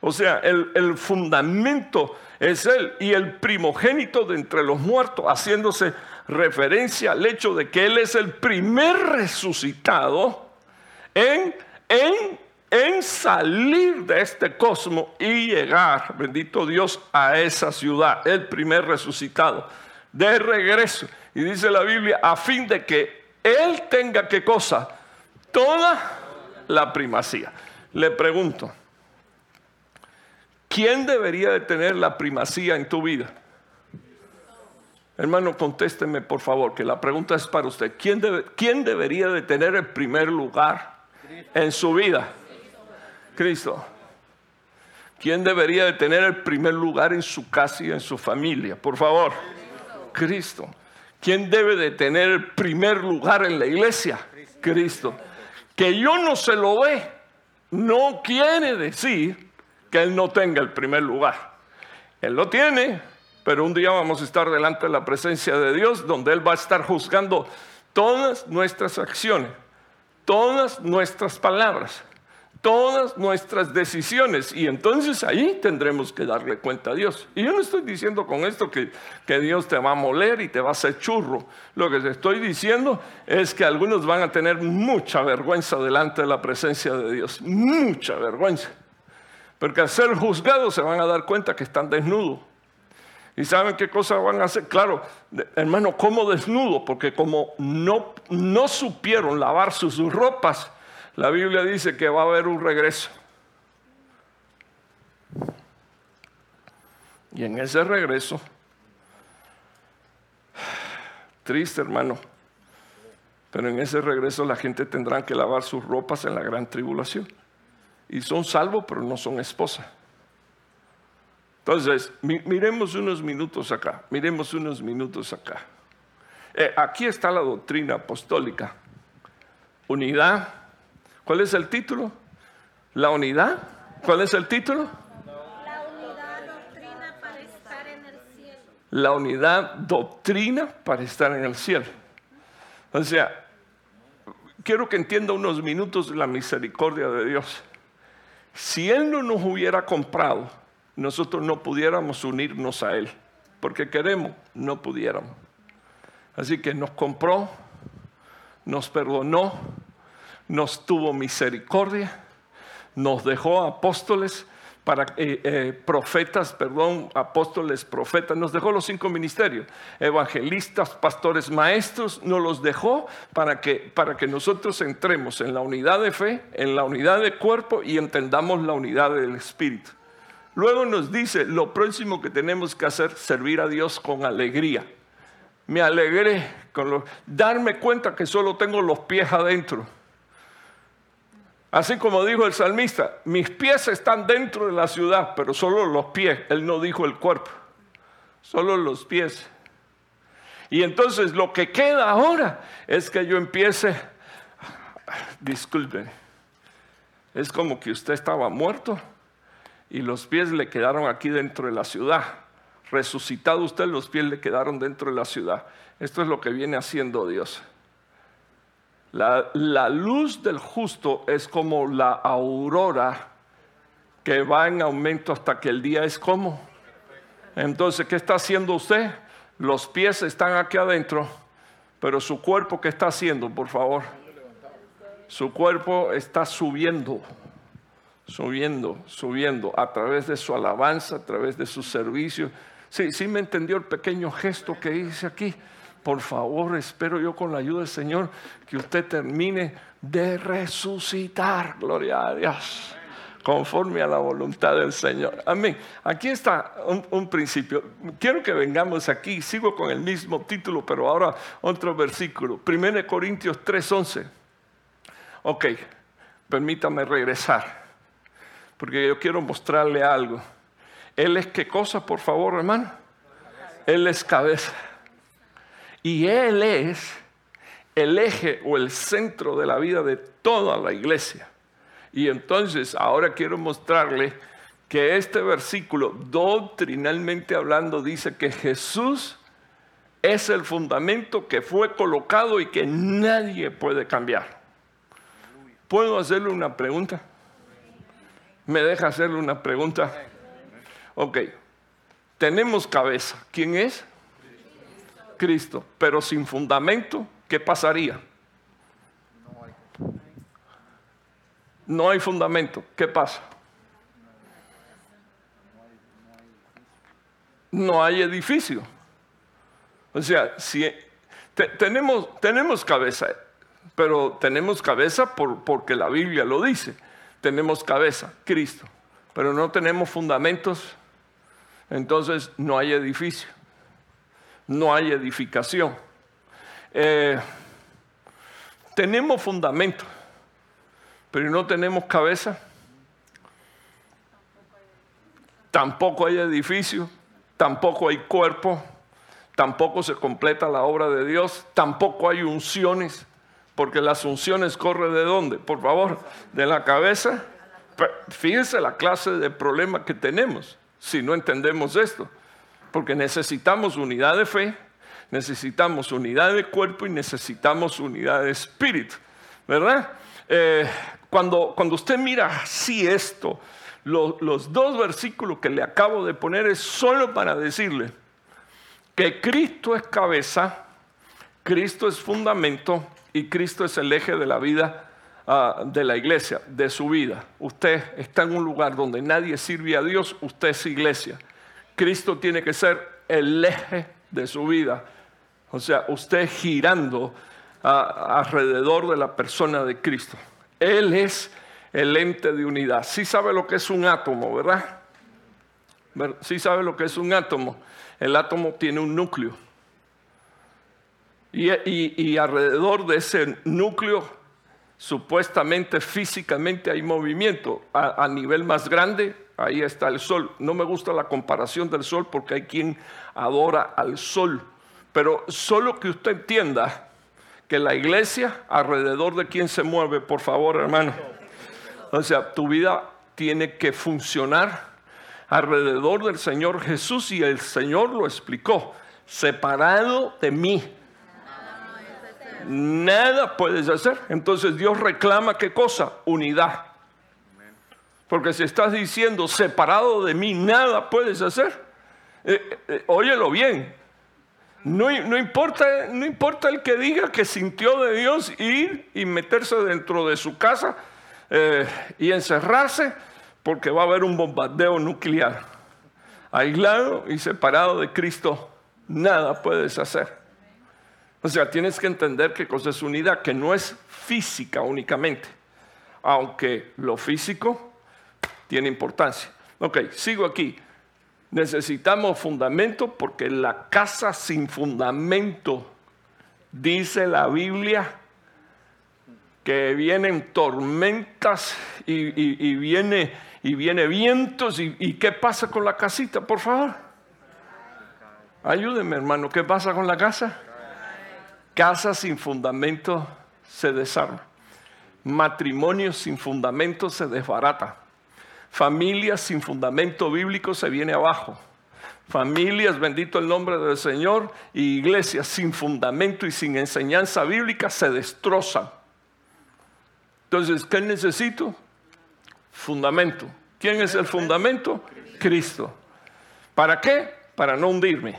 o sea, el, el fundamento es Él y el primogénito de entre los muertos, haciéndose referencia al hecho de que Él es el primer resucitado en, en, en salir de este cosmos y llegar, bendito Dios, a esa ciudad, el primer resucitado, de regreso. Y dice la Biblia, a fin de que Él tenga qué cosa, toda la primacía. Le pregunto, ¿quién debería de tener la primacía en tu vida? Hermano, contésteme por favor, que la pregunta es para usted. ¿Quién, ¿Quién, debería de tener el primer lugar en su vida? Cristo. ¿Quién debería de tener el primer lugar en su casa y en su familia? Por favor. Cristo. ¿Quién debe de tener el primer lugar en la iglesia? Cristo. Que yo no se lo ve, no quiere decir que Él no tenga el primer lugar. Él lo tiene, pero un día vamos a estar delante de la presencia de Dios, donde Él va a estar juzgando todas nuestras acciones, todas nuestras palabras, todas nuestras decisiones. Y entonces ahí tendremos que darle cuenta a Dios. Y yo no estoy diciendo con esto que, que Dios te va a moler y te va a hacer churro. Lo que te estoy diciendo es que algunos van a tener mucha vergüenza delante de la presencia de Dios. Mucha vergüenza. Porque al ser juzgados se van a dar cuenta que están desnudos ¿Y saben qué cosa van a hacer? Claro, hermano, como desnudo, porque como no, no supieron lavar sus, ropas, la Biblia dice que va a haber un regreso. Y en ese regreso, triste hermano, pero en ese regreso la gente tendrá que lavar sus ropas en la gran tribulación. Y son salvos, pero no son esposas. Entonces, miremos unos minutos acá, miremos unos minutos acá. Eh, aquí está la doctrina apostólica. Unidad. ¿Cuál es el título? La unidad. ¿Cuál es el título? La unidad doctrina para estar en el cielo. La unidad doctrina para estar en el cielo. O sea, quiero que entienda unos minutos la misericordia de Dios. Si Él no nos hubiera comprado, nosotros no pudiéramos unirnos a Él, porque queremos, no pudiéramos. Así que nos compró, nos perdonó, nos tuvo misericordia, nos dejó apóstoles, para eh, eh, profetas, perdón, apóstoles, profetas, nos dejó los cinco ministerios, evangelistas, pastores, maestros, nos los dejó para que, para que nosotros entremos en la unidad de fe, en la unidad de cuerpo y entendamos la unidad del Espíritu. Luego nos dice, lo próximo que tenemos que hacer, servir a Dios con alegría. Me alegré con darme cuenta que solo tengo los pies adentro. Así como dijo el salmista, mis pies están dentro de la ciudad, pero solo los pies. Él no dijo el cuerpo, solo los pies. Y entonces lo que queda ahora es que yo empiece, disculpen, es como que usted estaba muerto y los pies le quedaron aquí dentro de la ciudad. Resucitado usted, los pies le quedaron dentro de la ciudad. Esto es lo que viene haciendo Dios. La, luz del justo es como la aurora que va en aumento hasta que el día es como. Entonces, ¿qué está haciendo usted? Los pies están aquí adentro, pero su cuerpo, ¿qué está haciendo, por favor? Su cuerpo está subiendo subiendo, subiendo, a través de su alabanza, a través de su servicio. Sí, sí me entendió el pequeño gesto que hice aquí. Por favor, espero yo con la ayuda del Señor que usted termine de resucitar. Gloria a Dios. Conforme a la voluntad del Señor. Amén. Aquí está un, principio. Quiero que vengamos aquí. Sigo con el mismo título, pero ahora otro versículo. 1 Corintios 3:11. Ok, permítame regresar porque yo quiero mostrarle algo. Él es qué cosa, por favor, hermano? Él es cabeza. Y Él es el eje o el centro de la vida de toda la iglesia. Y entonces ahora quiero mostrarle que este versículo, doctrinalmente hablando, dice que Jesús es el fundamento que fue colocado y que nadie puede cambiar. ¿Puedo hacerle una pregunta? ¿Me deja hacerle una pregunta? Ok, tenemos cabeza. ¿Quién es? Cristo. Pero sin fundamento, ¿qué pasaría? No hay fundamento. ¿Qué pasa? No hay edificio. O sea, si tenemos, tenemos cabeza, pero tenemos cabeza por, porque la Biblia lo dice. Tenemos cabeza, Cristo, pero no tenemos fundamentos, entonces no hay edificio, no hay edificación. Eh, tenemos fundamento, pero no tenemos cabeza. Tampoco hay edificio, tampoco hay cuerpo, tampoco se completa la obra de Dios, tampoco hay unciones, porque las unciones corren de dónde? Por favor, de la cabeza. Fíjense la clase de problema que tenemos si no entendemos esto, porque necesitamos unidad de fe, necesitamos unidad de cuerpo y necesitamos unidad de espíritu, ¿verdad? Eh, cuando, cuando usted mira así esto, los dos versículos que le acabo de poner es solo para decirle que Cristo es cabeza, Cristo es fundamento y Cristo es el eje de la vida ah, de la iglesia, de su vida. Usted está en un lugar donde nadie sirve a Dios, usted es iglesia. Cristo tiene que ser el eje de su vida. O sea, usted girando ah, alrededor de la persona de Cristo. Él es el ente de unidad. Sí sabe lo que es un átomo, ¿verdad? Sí sabe lo que es un átomo. El átomo tiene un núcleo. Y, alrededor de ese núcleo, supuestamente físicamente hay movimiento. A, nivel más grande, ahí está el sol. No me gusta la comparación del sol porque hay quien adora al sol. Pero solo que usted entienda que la iglesia, alrededor de quien se mueve, por favor, hermano. O sea, tu vida tiene que funcionar alrededor del Señor Jesús y el Señor lo explicó. Separado de mí, nada puedes hacer. Entonces Dios reclama qué cosa? Unidad. Porque si estás diciendo separado de mí, nada puedes hacer. Eh, eh, óyelo bien. No, importa, no importa el que diga que sintió de Dios ir y meterse dentro de su casa eh, y encerrarse, porque va a haber un bombardeo nuclear. Aislado y separado de Cristo, nada puedes hacer. O sea, tienes que entender que cosa es unidad, que no es física únicamente, aunque lo físico tiene importancia. Ok, sigo aquí. Necesitamos fundamento porque la casa sin fundamento, dice la Biblia, que vienen tormentas y, viene, y viene vientos. Y, ¿Y qué pasa con la casita, por favor? Ayúdeme, hermano, ¿qué pasa con la casa? Casa sin fundamento se desarma. Matrimonio sin fundamento se desbarata. Familias sin fundamento bíblico se viene abajo. Familias, bendito el nombre del Señor, y iglesias sin fundamento y sin enseñanza bíblica se destrozan. Entonces, ¿qué necesito? Fundamento. ¿Quién es el fundamento? Cristo. ¿Para qué? Para no hundirme.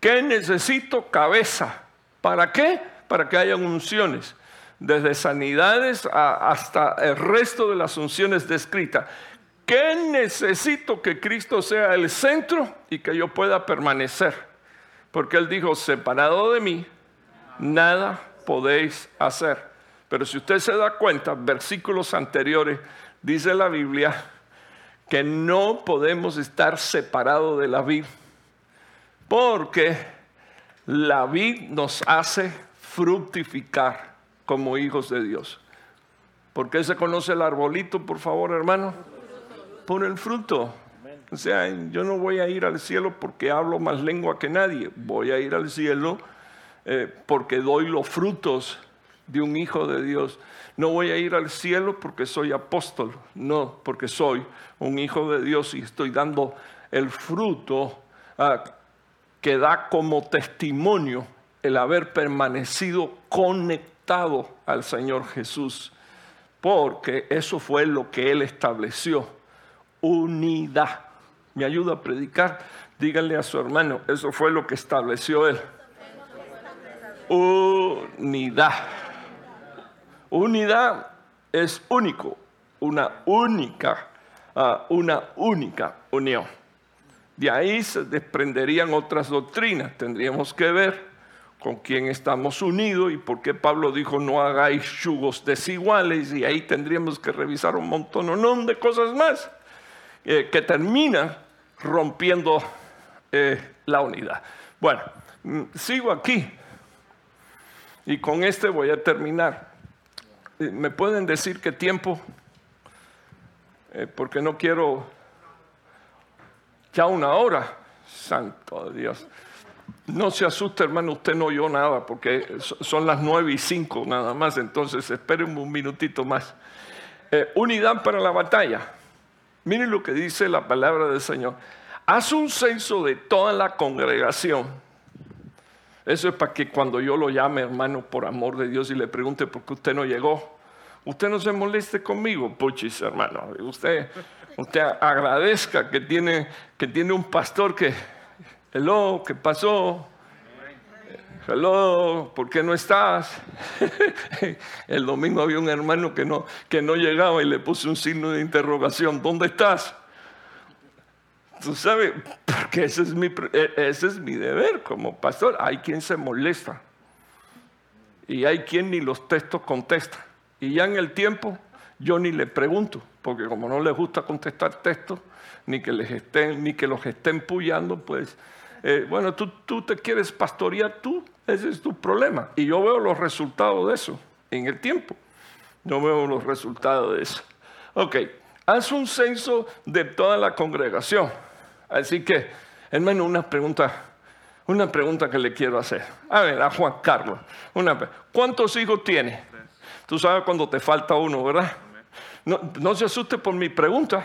¿Qué necesito? Cabeza. ¿Para qué? Para que haya unciones, desde sanidades hasta el resto de las unciones descritas. ¿Qué necesito que Cristo sea el centro y que yo pueda permanecer? Porque Él dijo, separado de mí, nada podéis hacer. Pero si usted se da cuenta, versículos anteriores, dice la Biblia que no podemos estar separados de la vida. Porque la vid nos hace fructificar como hijos de Dios. ¿Por qué se conoce el arbolito, por favor, hermano? Por el fruto. O sea, yo no voy a ir al cielo porque hablo más lengua que nadie. Voy a ir al cielo eh, porque doy los frutos de un hijo de Dios. No voy a ir al cielo porque soy apóstol. No, porque soy un hijo de Dios y estoy dando el fruto a que da como testimonio el haber permanecido conectado al Señor Jesús. porque eso fue lo que Él estableció. Unidad. ¿Me ayuda a predicar? Díganle a su hermano, eso fue lo que estableció Él. Unidad. Unidad es único, una única, ah, una única unión. De ahí se desprenderían otras doctrinas. Tendríamos que ver con quién estamos unidos y por qué Pablo dijo no hagáis yugos desiguales y ahí tendríamos que revisar un montón de cosas más eh, que terminan rompiendo eh, la unidad. Bueno, mm, sigo aquí y con este voy a terminar. Eh, ¿Me pueden decir qué tiempo? porque no quiero ya una hora. Santo Dios. No se asuste, hermano, usted no oyó nada, porque son las nueve y cinco nada más, entonces espere un minutito más. Eh, unidad para la batalla. Miren lo que dice la palabra del Señor. Haz un censo de toda la congregación. Eso es para que cuando yo lo llame, hermano, por amor de Dios, y le pregunte por qué usted no llegó, usted no se moleste conmigo, puchis, hermano. Usted, usted agradezca que tiene, que tiene un pastor que Hello, ¿qué pasó? Hello, ¿por qué no estás? El domingo había un hermano que no, que no llegaba y le puse un signo de interrogación. ¿Dónde estás? Tú sabes, porque ese es mi, e, ese es mi deber como pastor. Hay quien se molesta y hay quien ni los textos contesta. Y ya en el tiempo yo ni le pregunto, porque como no les gusta contestar textos, ni que, les estén, ni que los estén puyando, pues eh, bueno, tú, tú te quieres pastorear tú, ese es tu problema. Y yo veo los resultados de eso en el tiempo. Yo veo los resultados de eso. Ok, haz un censo de toda la congregación. Así que, hermano, una pregunta, una pregunta que le quiero hacer. A ver, a Juan Carlos. Una, ¿Cuántos hijos tiene? Tú sabes cuando te falta uno, ¿verdad? No, no se asuste por mi pregunta.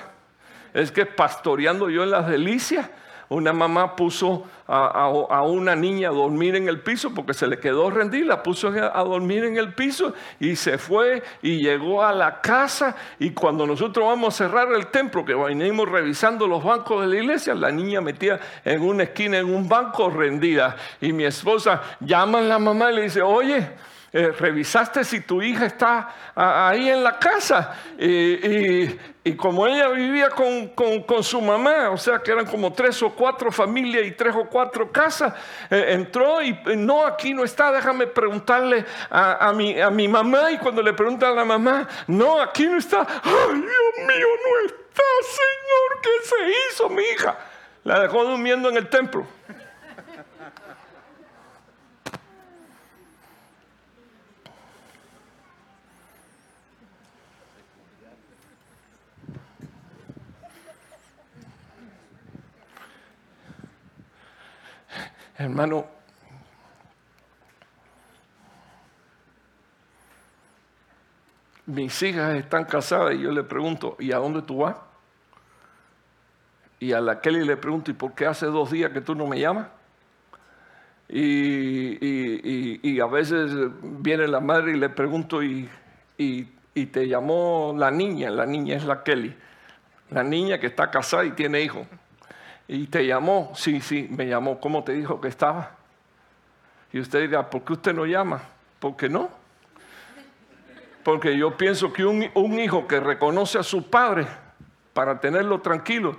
Es que pastoreando yo en las delicias, una mamá puso a, una niña a dormir en el piso porque se le quedó rendida, la puso a dormir en el piso y se fue y llegó a la casa y cuando nosotros vamos a cerrar el templo, que venimos revisando los bancos de la iglesia, la niña metía en una esquina en un banco rendida y mi esposa llama a la mamá y le dice, oye, eh, revisaste si tu hija está ahí en la casa. y, como ella vivía con, su mamá, o sea que eran como tres o cuatro familias y tres o cuatro casas, eh, entró y no, aquí no está, déjame preguntarle a, mi, a mi mamá. Y cuando le pregunta a la mamá, no, aquí no está, ay Dios mío, no está, Señor, ¿qué se hizo mi hija? La dejó durmiendo en el templo. Hermano, mis hijas están casadas y yo le pregunto, ¿y a dónde tú vas? Y a la Kelly le pregunto, ¿y por qué hace dos días que tú no me llamas? Y, a veces viene la madre y le pregunto, ¿y, te llamó la niña? La niña es la Kelly. La niña que está casada y tiene hijos. ¿Y te llamó? Sí, sí, me llamó. ¿Cómo te dijo que estaba? Y usted dirá, ¿por qué usted no llama? ¿Por qué no? Porque yo pienso que un, hijo que reconoce a su padre para tenerlo tranquilo,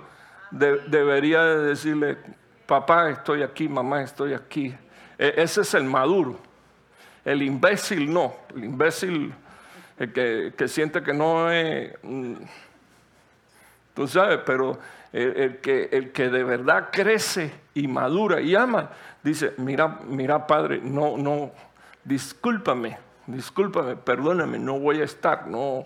debería decirle, papá, estoy aquí, mamá, estoy aquí. E, ese es el maduro. El imbécil no. El imbécil que, siente que no es... Mm, tú sabes, pero el, que, de verdad crece y madura y ama, dice, mira, mira Padre, no, no, discúlpame, discúlpame, perdóname, no voy a estar, no,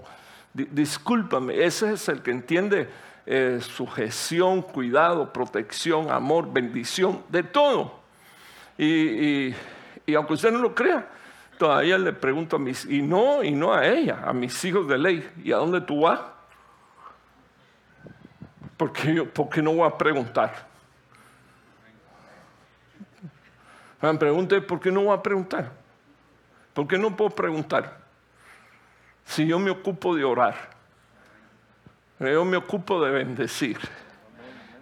discúlpame. Ese es el que entiende eh, sujeción, cuidado, protección, amor, bendición, de todo. Y, y, aunque usted no lo crea, todavía le pregunto a mis, y no, y no a ella, a mis hijos de ley, ¿y a dónde tú vas? ¿Por qué, no voy a preguntar? Me pregunté, ¿por qué no voy a preguntar? ¿Por qué no puedo preguntar? si yo me ocupo de orar, yo me ocupo de bendecir,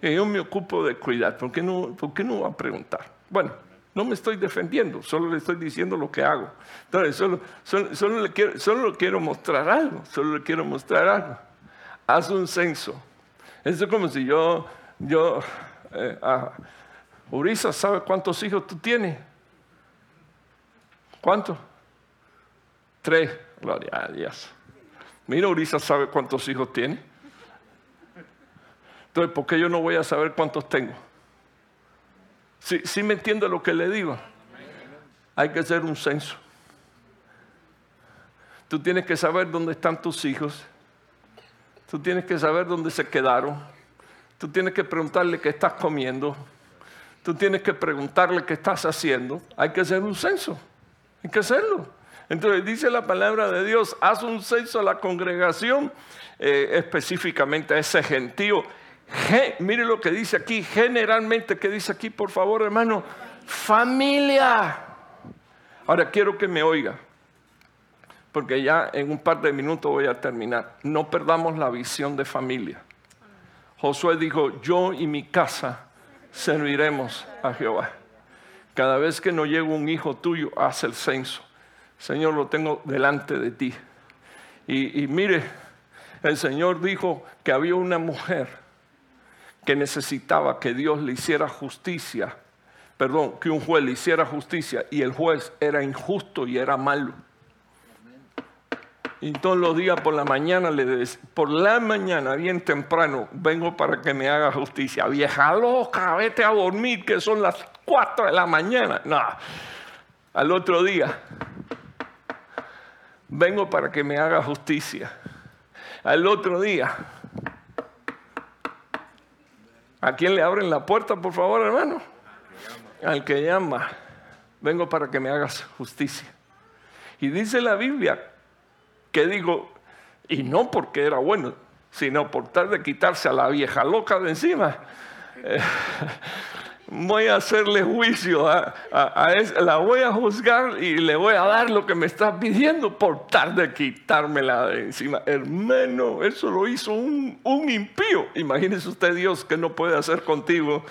yo me ocupo de cuidar, ¿por qué no, por qué no va a preguntar? Bueno, no me estoy defendiendo, solo le estoy diciendo lo que hago. Entonces, solo, solo, le quiero, solo quiero mostrar algo, solo le quiero mostrar algo. Haz un censo. Eso es como si yo, yo, eh, Urisa, ¿sabe cuántos hijos tú tienes? ¿Cuántos? Tres. Gloria a Dios. Mira, Urisa sabe cuántos hijos tiene. Entonces, ¿por qué yo no voy a saber cuántos tengo? ¿Sí, sí me entiende lo que le digo? Hay que hacer un censo. Tú tienes que saber dónde están tus hijos. Tú tienes que saber dónde se quedaron. Tú tienes que preguntarle qué estás comiendo. Tú tienes que preguntarle qué estás haciendo. Hay que hacer un censo. Hay que hacerlo. Entonces dice la palabra de Dios, haz un censo a la congregación, eh, específicamente a ese gentío. mire lo que dice aquí, generalmente, ¿qué dice aquí, por favor, hermano? Familia. Ahora quiero que me oiga, porque ya en un par de minutos voy a terminar. No perdamos la visión de familia. Josué dijo, yo y mi casa serviremos a Jehová. Cada vez que no llega un hijo tuyo, haz el censo. Señor, lo tengo delante de ti. Y, mire, el Señor dijo que había una mujer que necesitaba que Dios le hiciera justicia, perdón, que un juez le hiciera justicia y el juez era injusto y era malo. Y todos los días por la mañana le decía, por la mañana, bien temprano, vengo para que me haga justicia. Vieja loca, vete a dormir, que son las cuatro de la mañana. No, al otro día, vengo para que me haga justicia. Al otro día, ¿a quién le abren la puerta, por favor, hermano? Al que llama, vengo para que me hagas justicia. Y dice la Biblia que digo, y no porque era bueno, sino por tal de quitarse a la vieja loca de encima. Eh, voy a hacerle juicio, a, la voy a juzgar y le voy a dar lo que me está pidiendo por tal de quitármela de encima. Hermano, eso lo hizo un, un impío. Imagínese usted Dios que no puede hacer contigo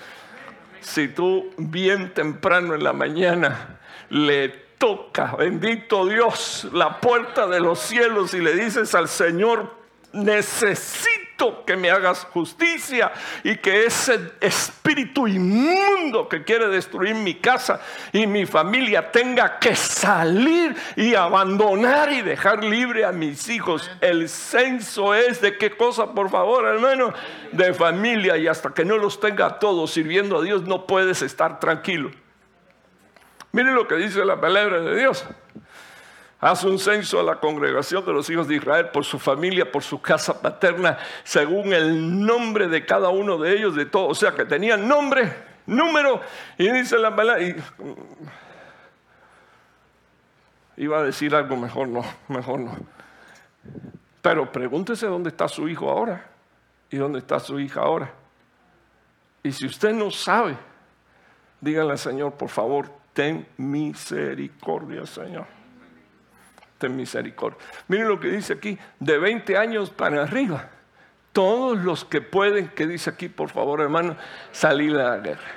si tú bien temprano en la mañana le toca, bendito Dios, la puerta de los cielos y le dices al Señor, necesito que me hagas justicia y que ese espíritu inmundo que quiere destruir mi casa y mi familia tenga que salir y abandonar y dejar libre a mis hijos. El censo es de qué cosa, por favor, hermano, de familia y hasta que no los tenga todos sirviendo a Dios no puedes estar tranquilo. Mire lo que dice la palabra de Dios. Haz un censo a la congregación de los hijos de Israel por su familia, por su casa paterna, según el nombre de cada uno de ellos, de todo. O sea, que tenían nombre, número, y dice la palabra. iba a decir algo, mejor no, mejor no. Pero pregúntese dónde está su hijo ahora y dónde está su hija ahora. Y si usted no sabe, díganle al Señor, por favor, ten misericordia, Señor ten misericordia. Miren lo que dice aquí, de 20 años para arriba. Todos los que pueden, que dice aquí, por favor, hermano, salir a la guerra.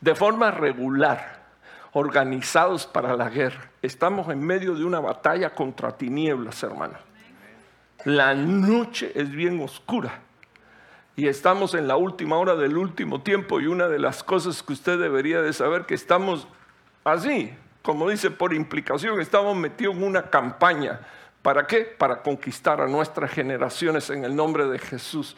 De forma regular, organizados para la guerra. Estamos en medio de una batalla contra tinieblas, hermano. La noche es bien oscura. Y estamos en la última hora del último tiempo y una de las cosas que usted debería de saber que estamos así, como dice, por implicación, estamos metidos en una campaña. ¿Para qué? Para conquistar a nuestras generaciones en el nombre de Jesús.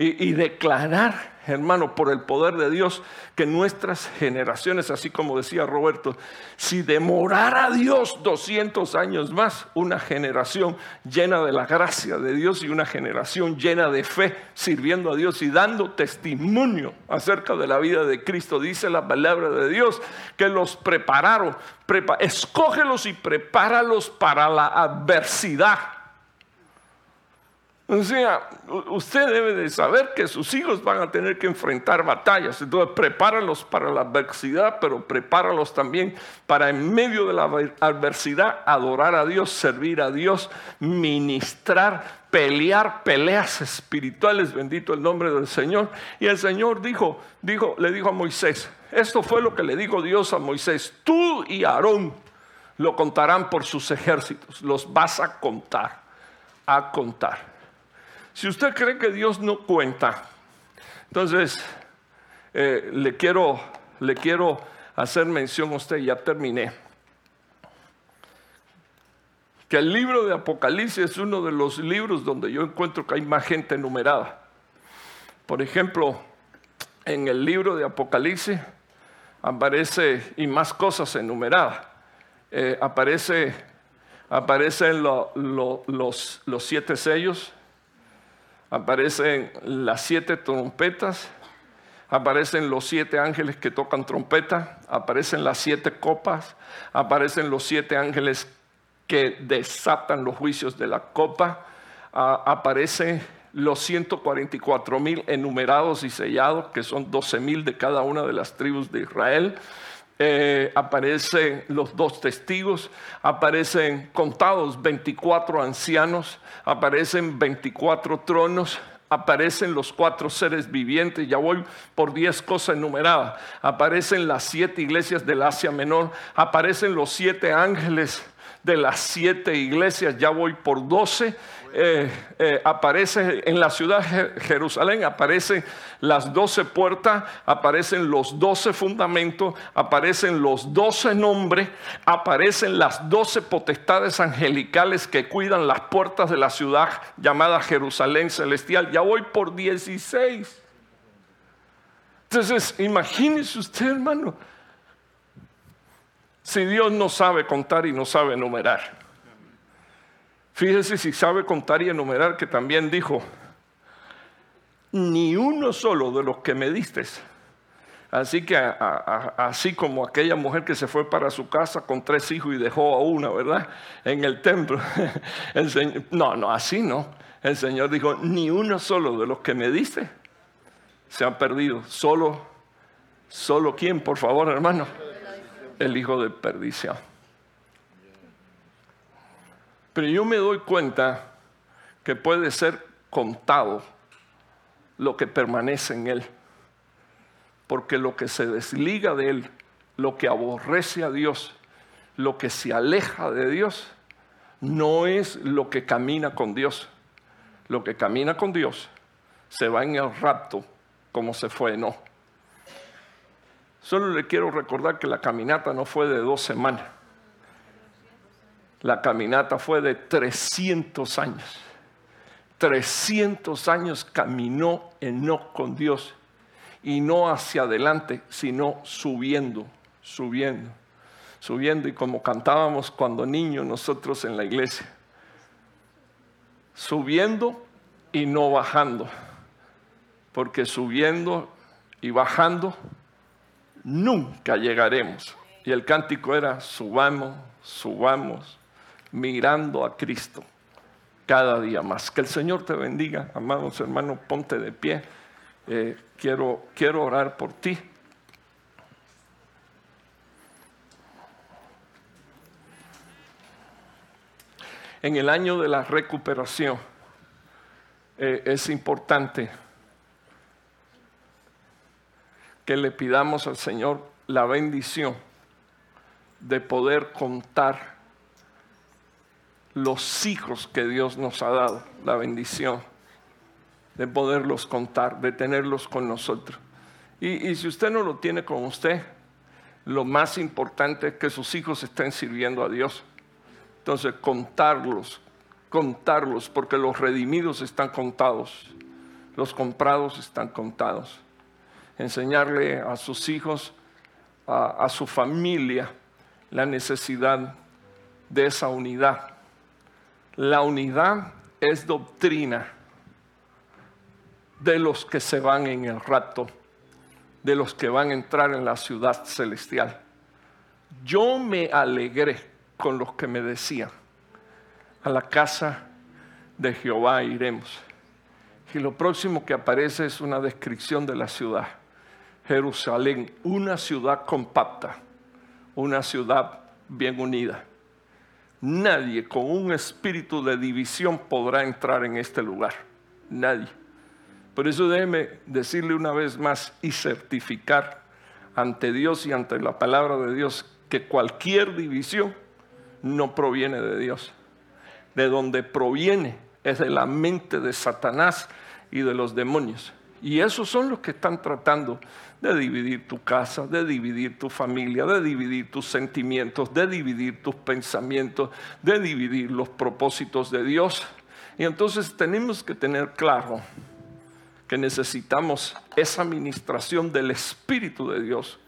Y, declarar hermano, por el poder de Dios, que nuestras generaciones, así como decía Roberto, si demorara Dios 200 años más, una generación llena de la gracia de Dios y una generación llena de fe, sirviendo a Dios y dando testimonio acerca de la vida de Cristo, dice la palabra de Dios, que los prepararon, escógelos y prepáralos para la adversidad O sea, usted debe de saber que sus hijos van a tener que enfrentar batallas. Entonces, prepáralos para la adversidad, pero prepáralos también para en medio de la adversidad adorar a Dios, servir a Dios, ministrar, pelear peleas espirituales. Bendito el nombre del Señor. Y el Señor dijo, dijo, le dijo a Moisés, esto fue lo que le dijo Dios a Moisés, tú y Aarón lo contarán por sus ejércitos, los vas a contar, a contar. Si usted cree que Dios no cuenta, entonces eh, le, quiero, le quiero hacer mención a usted, ya terminé, que el libro de Apocalipsis es uno de los libros donde yo encuentro que hay más gente numerada. Por ejemplo, en el libro de Apocalipsis aparece, y más cosas enumeradas, eh, aparece, aparecen los, los siete sellos, aparecen las siete trompetas, aparecen los siete ángeles que tocan trompeta, aparecen las siete copas, aparecen los siete ángeles que desatan los juicios de la copa, aparecen los 144 mil enumerados y sellados, que son 12 mil de cada una de las tribus de Israel. Eh, aparecen los dos testigos, aparecen contados 24 ancianos, aparecen 24 tronos, aparecen los cuatro seres vivientes, ya voy por 10 cosas enumeradas, aparecen las siete iglesias del Asia Menor, aparecen los siete ángeles de las siete iglesias, ya voy por 12 eh, eh, aparece en la ciudad de Jerusalén, aparecen las doce puertas, aparecen los doce fundamentos, aparecen los doce nombres, aparecen las doce potestades angelicales que cuidan las puertas de la ciudad llamada Jerusalén celestial. Ya voy por 16. Entonces, imagínese usted, hermano, si Dios no sabe contar y no sabe numerar. Fíjese si sabe contar y enumerar que también dijo, ni uno solo de los que me diste. Así que así como aquella mujer que se fue para su casa con tres hijos y dejó a una, ¿verdad? En el templo. no, no, así no. El Señor dijo, ni uno solo de los que me diste se ha perdido. Solo, solo quién, por favor, hermano. El hijo de perdición. Pero yo me doy cuenta que puede ser contado lo que permanece en Él. Porque lo que se desliga de Él, lo que aborrece a Dios, lo que se aleja de Dios, no es lo que camina con Dios. Lo que camina con Dios se va en el rapto como se fue no. Solo le quiero recordar que la caminata no fue de dos semanas. La caminata fue de 300 años. 300 años caminó no con Dios y no hacia adelante, sino subiendo, subiendo, subiendo. Y como cantábamos cuando niños nosotros en la iglesia, subiendo y no bajando, porque subiendo y bajando nunca llegaremos. Y el cántico era, subamos, subamos, mirando a Cristo cada día más. Que el Señor te bendiga, amados hermanos, ponte de pie. Eh, quiero, quiero orar por ti. En el año de la recuperación eh, es importante que le pidamos al Señor la bendición de poder contar los hijos que Dios nos ha dado, la bendición de poderlos contar, de tenerlos con nosotros. Y, si usted no lo tiene con usted, lo más importante es que sus hijos estén sirviendo a Dios. Entonces, contarlos, contarlos, porque los redimidos están contados, los comprados están contados. Enseñarle a sus hijos, a, su familia, la necesidad de esa unidad la unidad es doctrina de los que se van en el rato, de los que van a entrar en la ciudad celestial. Yo me alegré con los que me decían, a la casa de Jehová iremos. Y lo próximo que aparece es una descripción de la ciudad. Jerusalén, una ciudad compacta, una ciudad bien unida. Nadie con un espíritu de división podrá entrar en este lugar. Nadie. Por eso déjeme decirle una vez más y certificar ante Dios y ante la palabra de Dios que cualquier división no proviene de Dios. De donde proviene es de la mente de Satanás y de los demonios. Y esos son los que están tratando de dividir tu casa, de dividir tu familia, de dividir tus sentimientos, de dividir tus pensamientos, de dividir los propósitos de Dios. Y entonces tenemos que tener claro que necesitamos esa administración del Espíritu de Dios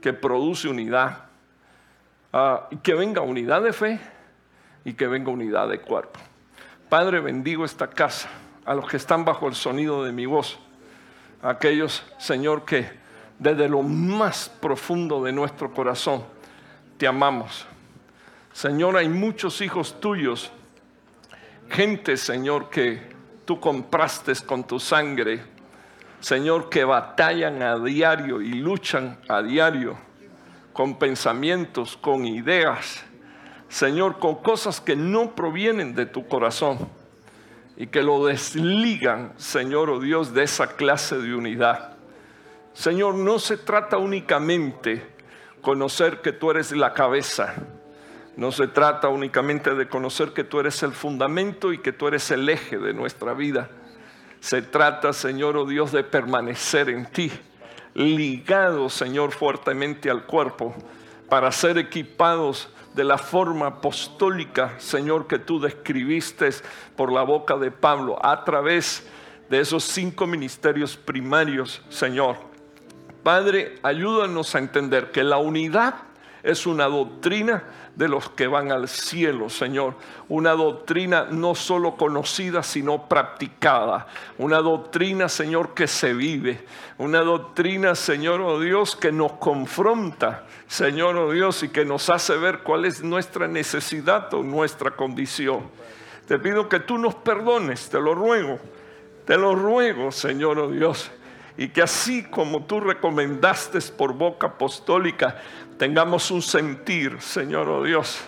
que produce unidad, ah, que venga unidad de fe y que venga unidad de cuerpo. Padre, bendigo esta casa, a los que están bajo el sonido de mi voz aquellos, Señor, que desde lo más profundo de nuestro corazón te amamos. Señor, hay muchos hijos tuyos, gente, Señor, que tú compraste con tu sangre, Señor, que batallan a diario y luchan a diario con pensamientos, con ideas, Señor, con cosas que no provienen de tu corazón y que lo desligan, Señor o oh Dios, de esa clase de unidad. Señor, no se trata únicamente conocer que tú eres la cabeza. No se trata únicamente de conocer que tú eres el fundamento y que tú eres el eje de nuestra vida. Se trata, Señor o oh Dios, de permanecer en ti, ligado, Señor, fuertemente al cuerpo, para ser equipados de la forma apostólica, Señor, que tú describiste por la boca de Pablo, a través de esos cinco ministerios primarios, Señor. Padre, ayúdanos a entender que la unidad es una doctrina de los que van al cielo, Señor. Una doctrina no solo conocida, sino practicada. Una doctrina, Señor, que se vive. Una doctrina, Señor, oh Dios, que nos confronta, Señor, oh Dios, y que nos hace ver cuál es nuestra necesidad o nuestra condición. Te pido que tú nos perdones, te lo ruego. Te lo ruego, Señor, oh Dios y que así como tú recomendaste por boca apostólica, tengamos un sentir, Señor oh Dios,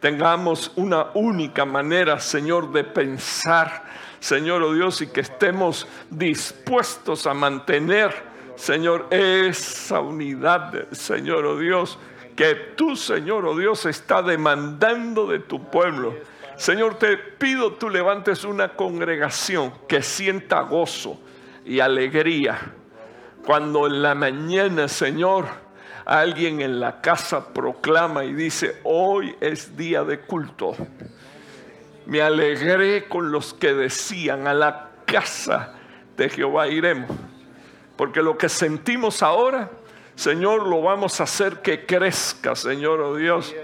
tengamos una única manera, Señor, de pensar, Señor oh Dios, y que estemos dispuestos a mantener, Señor, esa unidad, Señor oh Dios, que tú, Señor oh Dios, está demandando de tu pueblo. Señor, te pido tú levantes una congregación que sienta gozo, y alegría. Cuando en la mañana, Señor, alguien en la casa proclama y dice, hoy es día de culto. Me alegré con los que decían, a la casa de Jehová iremos. Porque lo que sentimos ahora, Señor, lo vamos a hacer que crezca, Señor, oh Dios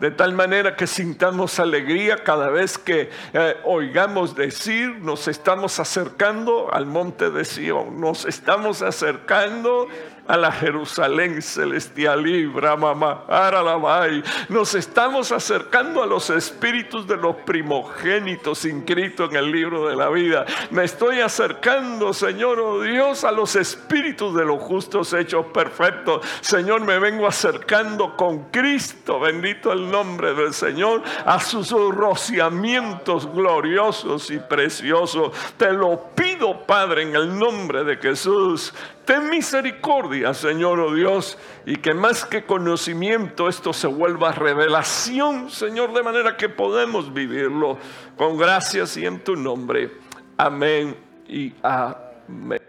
de tal manera que sintamos alegría cada vez que eh, oigamos decir, nos estamos acercando al monte de Sion, nos estamos acercando a la Jerusalén celestial y Brahma, Nos estamos acercando a los espíritus de los primogénitos inscritos en el libro de la vida. Me estoy acercando, Señor, oh Dios, a los espíritus de los justos hechos perfectos. Señor, me vengo acercando con Cristo, bendito el nombre del Señor, a sus rociamientos gloriosos y preciosos. Te lo pido, Padre, en el nombre de Jesús. Ten misericordia, Señor, oh Dios, y que más que conocimiento esto se vuelva revelación, Señor, de manera que podemos vivirlo con gracias y en tu nombre. Amén y amén.